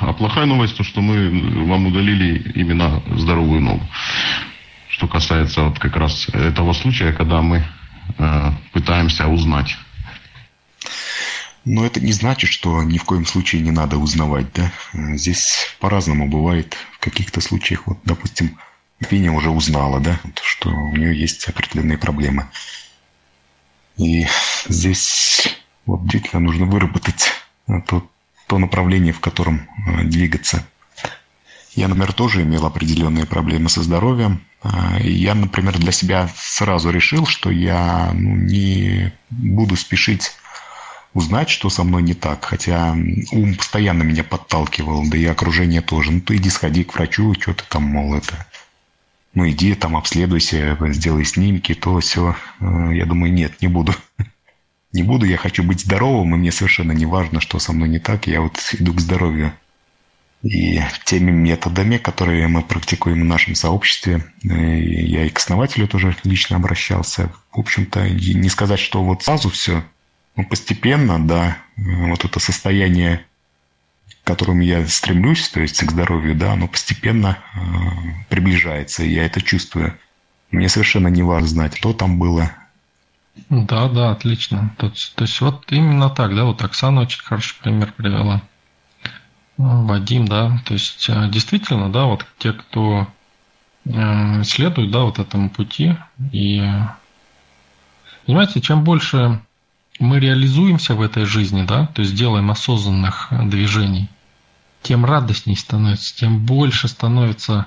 А плохая новость, то, что мы вам удалили именно здоровую ногу что касается вот как раз этого случая, когда мы э, пытаемся узнать. Но это не значит, что ни в коем случае не надо узнавать, да? Здесь по-разному бывает. В каких-то случаях, вот, допустим, Пеня уже узнала, да, что у нее есть определенные проблемы. И здесь вот действительно нужно выработать то, то направление, в котором э, двигаться. Я, например, тоже имел определенные проблемы со здоровьем. А, я, например, для себя сразу решил, что я ну, не буду спешить узнать, что со мной не так. Хотя ум постоянно меня подталкивал, да и окружение тоже. Ну, ты иди сходи к врачу, что ты там, мол, это... Ну, иди там, обследуйся, сделай снимки, то все. А, я думаю, нет, не буду. Не буду, я хочу быть здоровым, и мне совершенно не важно, что со мной не так. Я вот иду к здоровью и теми методами, которые мы практикуем в нашем сообществе. Я и к основателю тоже лично обращался. В общем-то, не сказать, что вот сразу все, но постепенно, да, вот это состояние, к которому я стремлюсь, то есть к здоровью, да, оно постепенно э, приближается, и я это чувствую. Мне совершенно не важно знать, что там было. Да, да, отлично. То, то есть вот именно так, да, вот Оксана очень хороший пример привела. Вадим, да, то есть э, действительно, да, вот те, кто э, следует, да, вот этому пути, и понимаете, чем больше мы реализуемся в этой жизни, да, то есть делаем осознанных движений, тем радостней становится, тем больше становится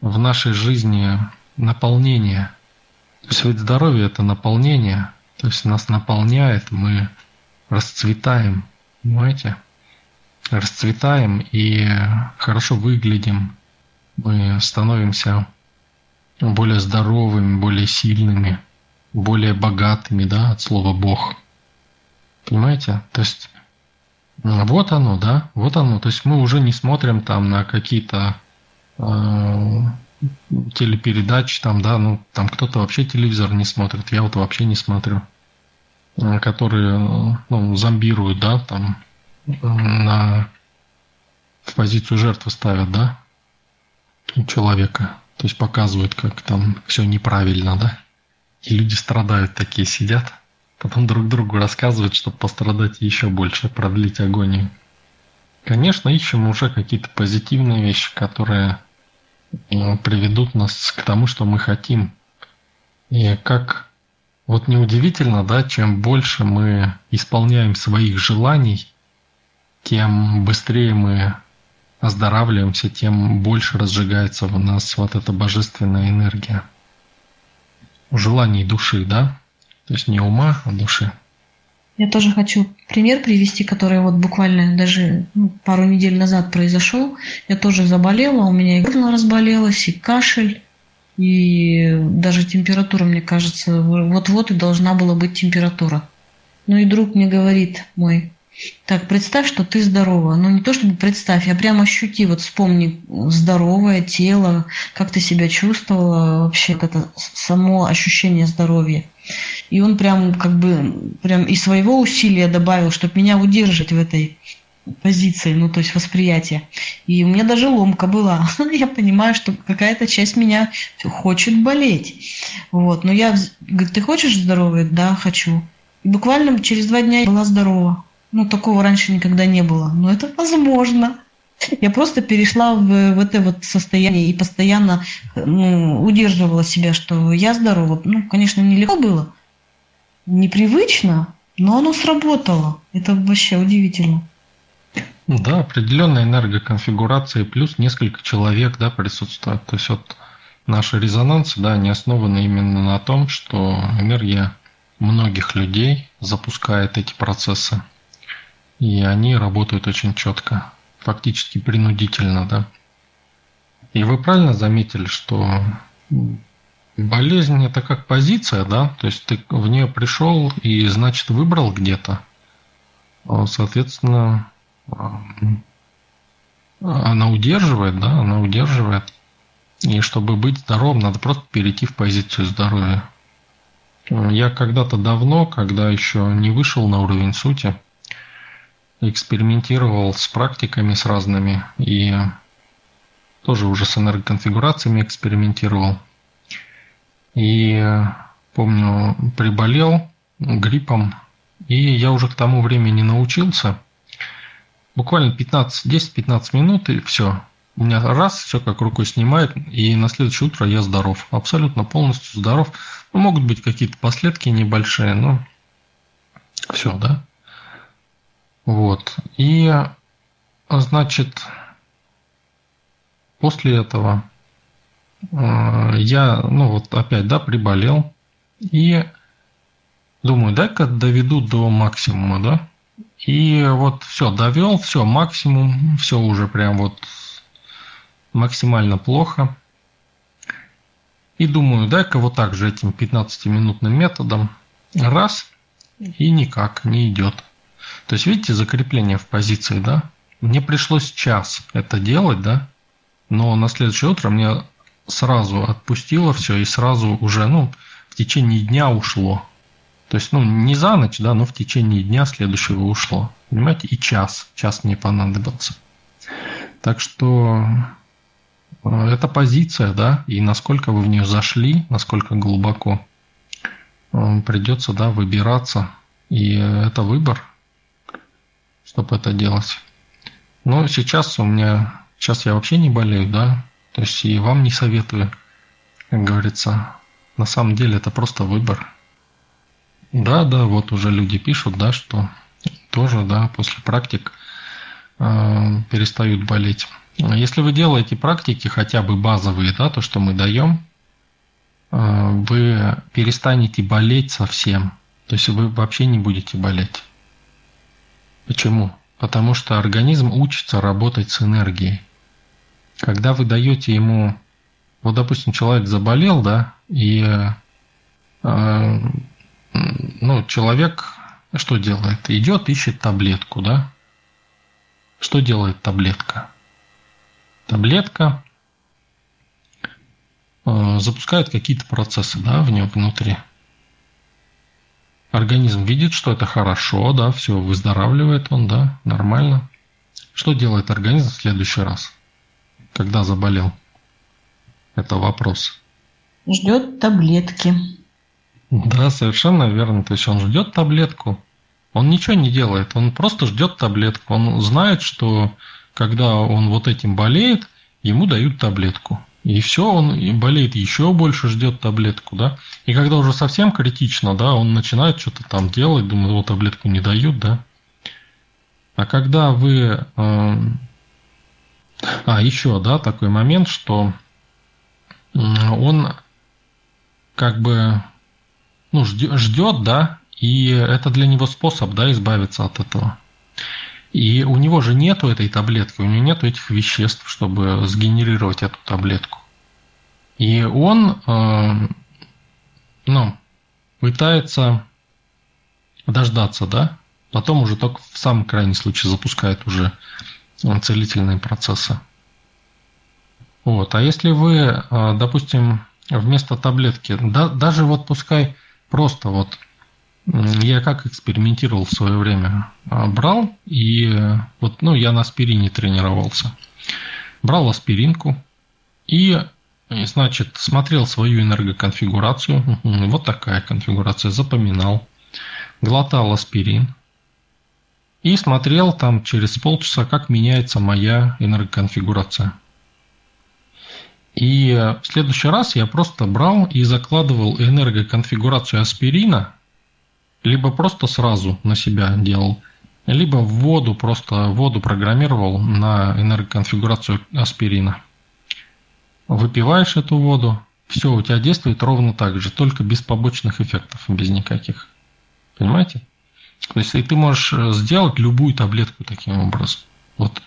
в нашей жизни наполнение. То есть ведь здоровье – это наполнение, то есть нас наполняет, мы расцветаем, понимаете? расцветаем и хорошо выглядим, мы становимся более здоровыми, более сильными, более богатыми, да, от слова Бог. Понимаете? То есть вот оно, да, вот оно. То есть мы уже не смотрим там на какие-то э, телепередачи, там, да, ну, там кто-то вообще телевизор не смотрит, я вот вообще не смотрю, э, которые, ну, зомбируют, да, там, на в позицию жертвы ставят, да, человека. То есть показывают, как там все неправильно, да. И люди страдают такие, сидят, потом друг другу рассказывают, чтобы пострадать еще больше, продлить агонию. Конечно, ищем уже какие-то позитивные вещи, которые э, приведут нас к тому, что мы хотим. И как вот неудивительно, да, чем больше мы исполняем своих желаний, тем быстрее мы оздоравливаемся, тем больше разжигается в нас вот эта божественная энергия. Желаний души, да? То есть не ума, а души. Я тоже хочу пример привести, который вот буквально даже ну, пару недель назад произошел. Я тоже заболела, у меня и горло разболелось, и кашель, и даже температура, мне кажется, вот-вот и должна была быть температура. Ну и друг мне говорит мой, так, представь, что ты здорова. Ну, не то чтобы представь, а прямо ощути, вот вспомни здоровое тело, как ты себя чувствовала, вообще вот это само ощущение здоровья. И он прям как бы прям и своего усилия добавил, чтобы меня удержать в этой позиции, ну, то есть восприятия. И у меня даже ломка была. я понимаю, что какая-то часть меня хочет болеть. Вот. Но я, говорит, ты хочешь здоровый? Да, хочу. И буквально через два дня я была здорова. Ну, такого раньше никогда не было. Но это возможно. Я просто перешла в, в это вот состояние и постоянно ну, удерживала себя, что я здорова. Ну, конечно, нелегко было, непривычно, но оно сработало. Это вообще удивительно. Да, определенная энергоконфигурация плюс несколько человек да, присутствует. То есть вот наши резонансы, да, они основаны именно на том, что энергия многих людей запускает эти процессы. И они работают очень четко, фактически принудительно, да. И вы правильно заметили, что болезнь это как позиция, да, то есть ты в нее пришел и, значит, выбрал где-то. Соответственно, она удерживает, да, она удерживает. И чтобы быть здоровым, надо просто перейти в позицию здоровья. Я когда-то давно, когда еще не вышел на уровень сути, экспериментировал с практиками с разными и тоже уже с энергоконфигурациями экспериментировал. И помню, приболел гриппом, и я уже к тому времени научился. Буквально 15, 10-15 минут, и все. У меня раз, все как рукой снимает, и на следующее утро я здоров. Абсолютно полностью здоров. Ну, могут быть какие-то последствия небольшие, но все, да. Вот. И, значит, после этого э, я, ну вот опять, да, приболел. И думаю, дай-ка доведу до максимума, да. И вот все, довел, все, максимум, все уже прям вот максимально плохо. И думаю, дай-ка вот так же этим 15-минутным методом раз, и никак не идет. То есть, видите, закрепление в позиции, да? Мне пришлось час это делать, да? Но на следующее утро мне сразу отпустило все и сразу уже, ну, в течение дня ушло. То есть, ну, не за ночь, да, но в течение дня следующего ушло. Понимаете, и час, час мне понадобился. Так что э, это позиция, да, и насколько вы в нее зашли, насколько глубоко, э, придется, да, выбираться. И это выбор, чтобы это делать. Но сейчас у меня, сейчас я вообще не болею, да, то есть и вам не советую, как говорится. На самом деле это просто выбор. Да, да, вот уже люди пишут, да, что тоже, да, после практик э, перестают болеть. Если вы делаете практики хотя бы базовые, да, то, что мы даем, э, вы перестанете болеть совсем. То есть вы вообще не будете болеть. Почему? Потому что организм учится работать с энергией. Когда вы даете ему, вот, допустим, человек заболел, да, и э, ну, человек что делает? Идет, ищет таблетку, да? Что делает таблетка? Таблетка э, запускает какие-то процессы, да, в нем внутри. Организм видит, что это хорошо, да, все, выздоравливает он, да, нормально. Что делает организм в следующий раз, когда заболел? Это вопрос. Ждет таблетки. Да, совершенно верно. То есть он ждет таблетку. Он ничего не делает, он просто ждет таблетку. Он знает, что когда он вот этим болеет, ему дают таблетку. И все, он болеет еще больше, ждет таблетку, да. И когда уже совсем критично, да, он начинает что-то там делать, думает, вот таблетку не дают, да. А когда вы... Э, а, еще, да, такой момент, что он как бы ну, ждет, да, и это для него способ, да, избавиться от этого. И у него же нету этой таблетки, у него нету этих веществ, чтобы сгенерировать эту таблетку. И он, э, ну, пытается дождаться, да, потом уже только в самом крайнем случае запускает уже целительные процессы. Вот. А если вы, э, допустим, вместо таблетки, да, даже вот пускай просто вот я как экспериментировал в свое время? А, брал и вот, ну, я на аспирине тренировался. Брал аспиринку и, значит, смотрел свою энергоконфигурацию. Вот такая конфигурация. Запоминал. Глотал аспирин. И смотрел там через полчаса, как меняется моя энергоконфигурация. И в следующий раз я просто брал и закладывал энергоконфигурацию аспирина либо просто сразу на себя делал, либо в воду, просто воду программировал на энергоконфигурацию аспирина. Выпиваешь эту воду, все, у тебя действует ровно так же, только без побочных эффектов, без никаких. Понимаете? То есть и ты можешь сделать любую таблетку таким образом. Вот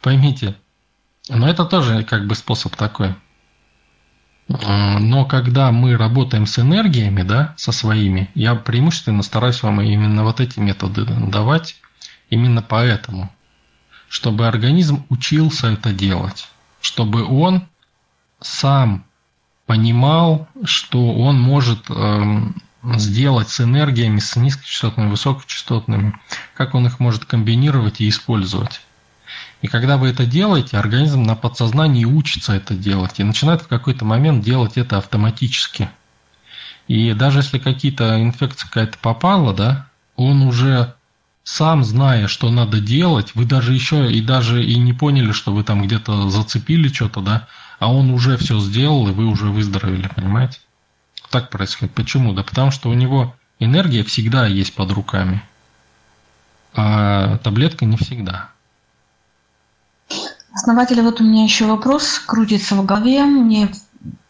поймите. Но это тоже как бы способ такой. Но когда мы работаем с энергиями, да, со своими, я преимущественно стараюсь вам именно вот эти методы давать, именно поэтому, чтобы организм учился это делать, чтобы он сам понимал, что он может э, сделать с энергиями, с низкочастотными, высокочастотными, как он их может комбинировать и использовать. И когда вы это делаете, организм на подсознании учится это делать и начинает в какой-то момент делать это автоматически. И даже если какие-то инфекции какая-то попала, да, он уже сам зная, что надо делать, вы даже еще и даже и не поняли, что вы там где-то зацепили что-то, да, а он уже все сделал, и вы уже выздоровели, понимаете? Так происходит. Почему? Да потому что у него энергия всегда есть под руками, а таблетка не всегда. Основатель, вот у меня еще вопрос крутится в голове. Мне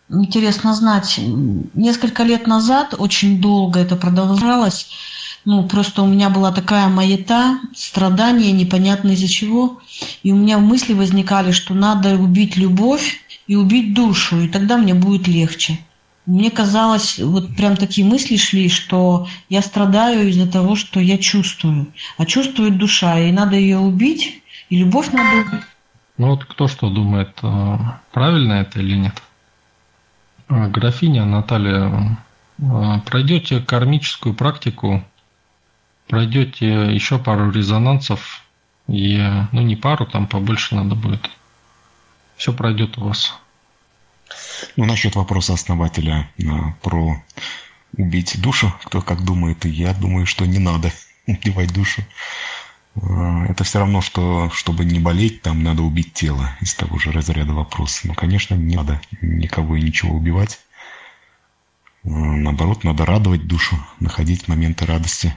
интересно знать, несколько лет назад, очень долго это продолжалось, ну, просто у меня была такая маята, страдания, непонятно из-за чего. И у меня мысли возникали, что надо убить любовь и убить душу, и тогда мне будет легче. Мне казалось, вот прям такие мысли шли, что я страдаю из-за того, что я чувствую. А чувствует душа, и надо ее убить, и любовь надо убить. Ну вот кто что думает, э, правильно это или нет? Э, графиня Наталья, э, пройдете кармическую практику, пройдете еще пару резонансов, и, ну не пару, там побольше надо будет. Все пройдет у вас. Ну, насчет вопроса основателя про убить душу, кто как думает, и я думаю, что не надо убивать душу. Э, это все равно, что чтобы не болеть, там надо убить тело из того же разряда вопроса. Но, конечно, не надо никого и ничего убивать. Э, наоборот, надо радовать душу, находить моменты радости.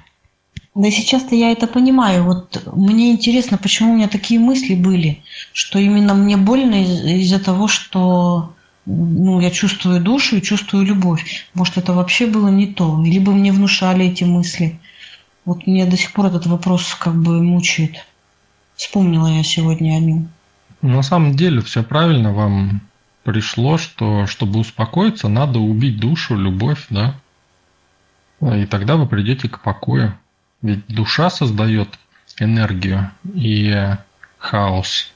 Да сейчас-то я это понимаю. Вот мне интересно, почему у меня такие мысли были, что именно мне больно из- из-за того, что ну, я чувствую душу и чувствую любовь. Может, это вообще было не то. Либо мне внушали эти мысли. Вот меня до сих пор этот вопрос как бы мучает. Вспомнила я сегодня о нем. На самом деле все правильно вам пришло, что чтобы успокоиться, надо убить душу, любовь, да? И тогда вы придете к покою. Ведь душа создает энергию и хаос.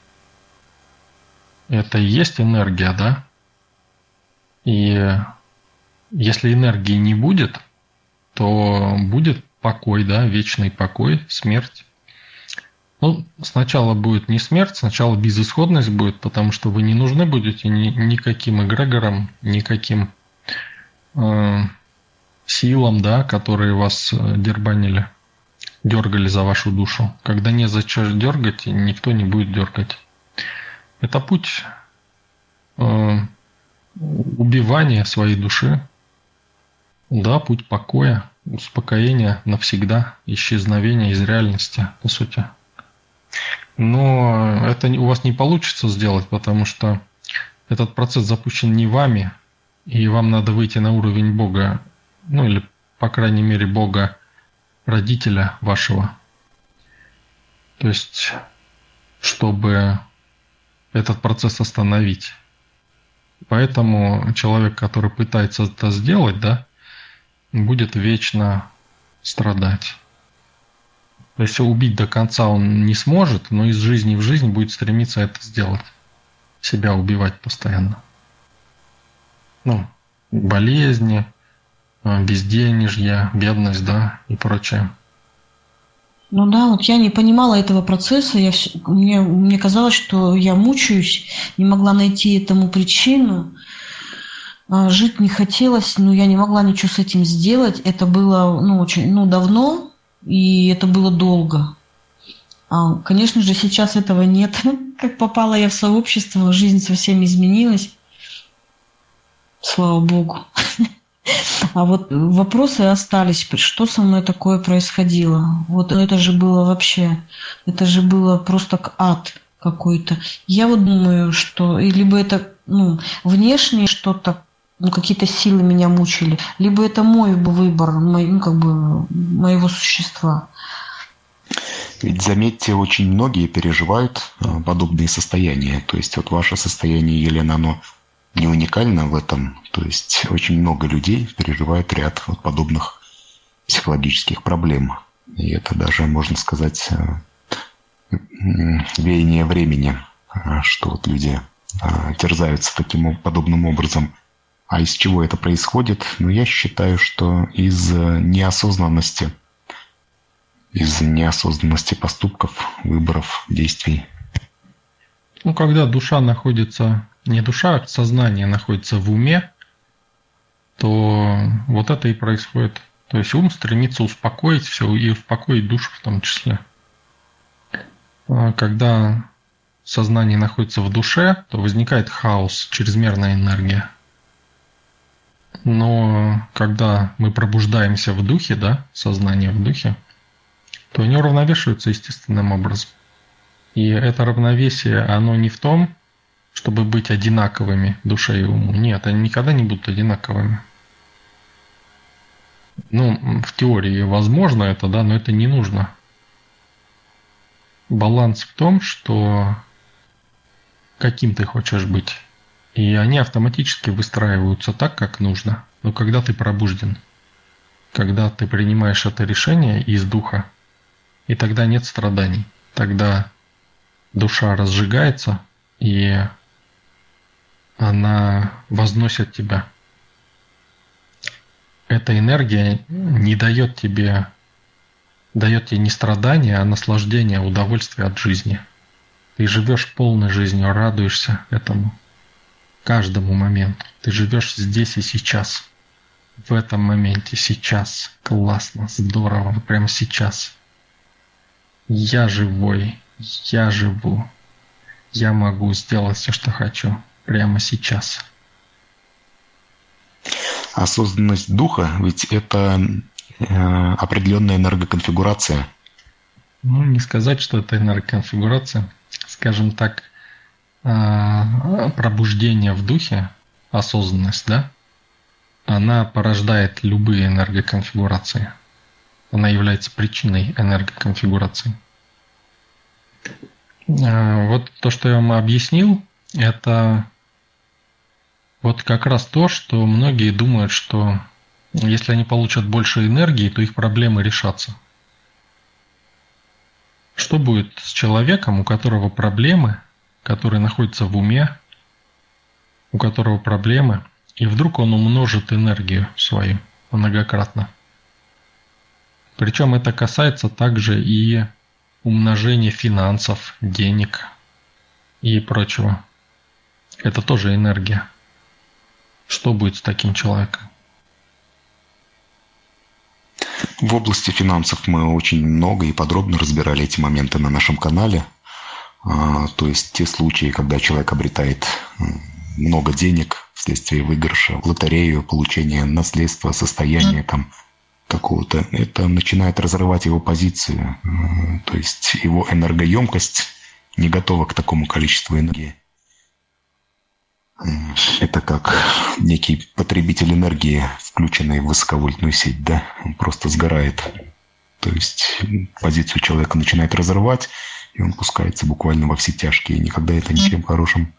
Это и есть энергия, да? И если энергии не будет, то будет покой, да, вечный покой, смерть. Ну, сначала будет не смерть, сначала безысходность будет, потому что вы не нужны будете ни, никаким эгрегорам, никаким э, силам, да, которые вас э, дербанили, дергали за вашу душу. Когда не за что дергать, никто не будет дергать. Это путь э, убивания своей души, да, путь покоя, успокоения навсегда, исчезновения из реальности, по сути. Но это у вас не получится сделать, потому что этот процесс запущен не вами, и вам надо выйти на уровень Бога, ну или, по крайней мере, Бога, родителя вашего. То есть, чтобы этот процесс остановить. Поэтому человек, который пытается это сделать, да, будет вечно страдать. Если убить до конца он не сможет, но из жизни в жизнь будет стремиться это сделать. Себя убивать постоянно. Ну, болезни, э, безденежье, бедность, да, и прочее. Ну да, вот я не понимала этого процесса. Я мне, мне казалось, что я мучаюсь, не могла найти этому причину. А, жить не хотелось, но я не могла ничего с этим сделать. Это было ну, очень ну, давно, и это было долго. А, конечно же, сейчас этого нет. Как попала я в сообщество, жизнь совсем изменилась. Слава Богу. А вот вопросы остались, что со мной такое происходило. Вот это же было вообще, это же было просто ад какой-то. Я вот думаю, что либо это ну, внешнее что-то, ну, какие-то силы меня мучили, либо это мой выбор, мой, ну, как бы моего существа. Ведь заметьте, очень многие переживают э, подобные состояния. То есть вот ваше состояние, Елена, оно не уникально в этом. То есть очень много людей переживает ряд вот подобных психологических проблем. И это даже, можно сказать, э, веяние времени, э, что вот люди терзаются таким подобным образом. А из чего это происходит? Ну, я считаю, что из неосознанности, из неосознанности поступков, выборов, действий. Ну, когда душа находится не душа, а сознание находится в уме, то вот это и происходит. То есть ум стремится успокоить все и успокоить душу в том числе. А когда сознание находится в душе, то возникает хаос, чрезмерная энергия. Но когда мы пробуждаемся в духе, да, сознание в духе, то они уравновешиваются естественным образом. И это равновесие, оно не в том, чтобы быть одинаковыми душе и уму. Нет, они никогда не будут одинаковыми. Ну, в теории возможно это, да, но это не нужно. Баланс в том, что каким ты хочешь быть. И они автоматически выстраиваются так, как нужно. Но когда ты пробужден, когда ты принимаешь это решение из духа, и тогда нет страданий. Тогда душа разжигается, и она возносит тебя. Эта энергия не дает тебе, дает тебе не страдания, а наслаждение, удовольствие от жизни. Ты живешь полной жизнью, радуешься этому, каждому моменту. Ты живешь здесь и сейчас, в этом моменте, сейчас. Классно, здорово, прямо сейчас. Я живой, я живу, я могу сделать все, что хочу прямо сейчас. Осознанность духа, ведь это э, определенная энергоконфигурация. Ну, не сказать, что это энергоконфигурация. Скажем так, пробуждение в духе, осознанность, да, она порождает любые энергоконфигурации. Она является причиной энергоконфигурации. Э, вот то, что я вам объяснил, это вот как раз то, что многие думают, что если они получат больше энергии, то их проблемы решатся. Что будет с человеком, у которого проблемы, который находится в уме, у которого проблемы, и вдруг он умножит энергию свою многократно? Причем это касается также и умножения финансов, денег и прочего. Это тоже энергия. Что будет с таким человеком? В области финансов мы очень много и подробно разбирали эти моменты на нашем канале. А, то есть те случаи, когда человек обретает много денег вследствие выигрыша в лотерею, получения наследства, состояния там какого-то, это начинает разрывать его позицию. То есть его энергоемкость не готова к такому количеству энергии. Это как некий потребитель энергии, включенный в высоковольтную сеть, да, он просто сгорает. То есть позицию человека начинает разрывать, и он пускается буквально во все тяжкие. Никогда это ничем хорошим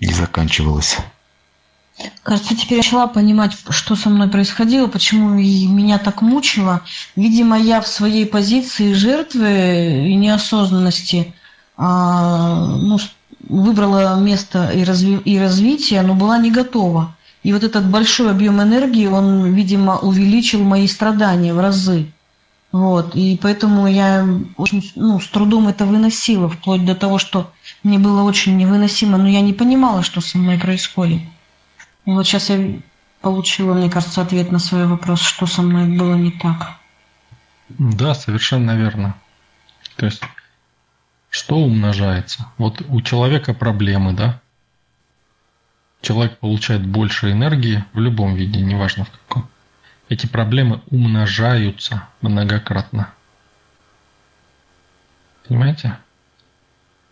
не заканчивалось. Кажется, теперь я начала понимать, что со мной происходило, почему меня так мучило. Видимо, я в своей позиции жертвы и неосознанности а, ну, выбрала место и, разви и развитие, но была не готова. И вот этот большой объем энергии, он, видимо, увеличил мои страдания в разы. Вот. И поэтому я очень ну, с трудом это выносила, вплоть до того, что мне было очень невыносимо, но я не понимала, что со мной происходит. И вот сейчас я получила, мне кажется, ответ на свой вопрос, что со мной было не так. Да, совершенно верно. То есть что умножается? Вот у человека проблемы, да? Человек получает больше энергии в любом виде, неважно в каком. Эти проблемы умножаются многократно. Понимаете?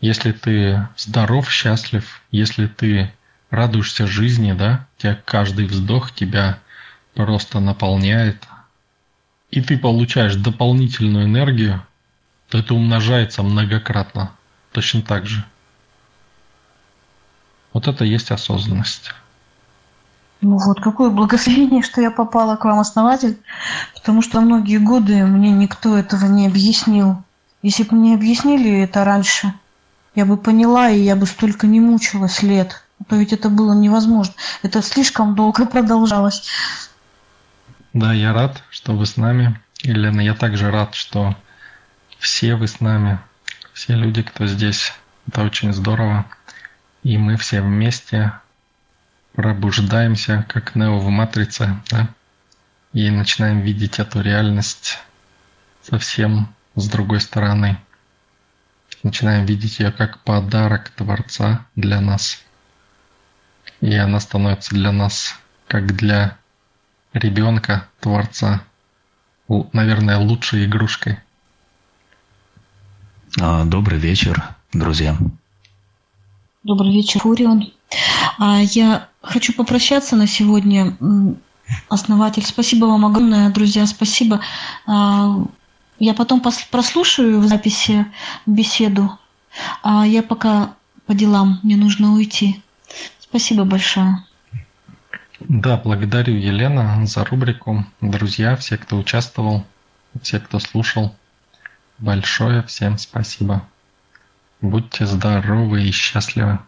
Если ты здоров, счастлив, если ты радуешься жизни, да, тебя каждый вздох тебя просто наполняет, и ты получаешь дополнительную энергию, то это умножается многократно. Точно так же. Вот это есть осознанность. Ну вот, какое благословение, что я попала к вам, основатель, потому что многие годы мне никто этого не объяснил. Если бы мне объяснили это раньше, я бы поняла, и я бы столько не мучилась лет. А то ведь это было невозможно. Это слишком долго продолжалось. Да, я рад, что вы с нами. Елена, я также рад, что все вы с нами, все люди, кто здесь. Это очень здорово. И мы все вместе пробуждаемся, как Нео в матрице, да? и начинаем видеть эту реальность совсем с другой стороны. Начинаем видеть ее как подарок Творца для нас. И она становится для нас, как для ребенка Творца, наверное, лучшей игрушкой – а, добрый вечер, друзья. Добрый вечер, Фурион. А, я хочу попрощаться на сегодня. Основатель, спасибо вам огромное, друзья, спасибо. А, я потом прослушаю в записи беседу. А я пока по делам, мне нужно уйти. Спасибо большое. Да, благодарю Елена за рубрику. Друзья, все, кто участвовал, все, кто слушал. Большое всем спасибо. Будьте здоровы и счастливы.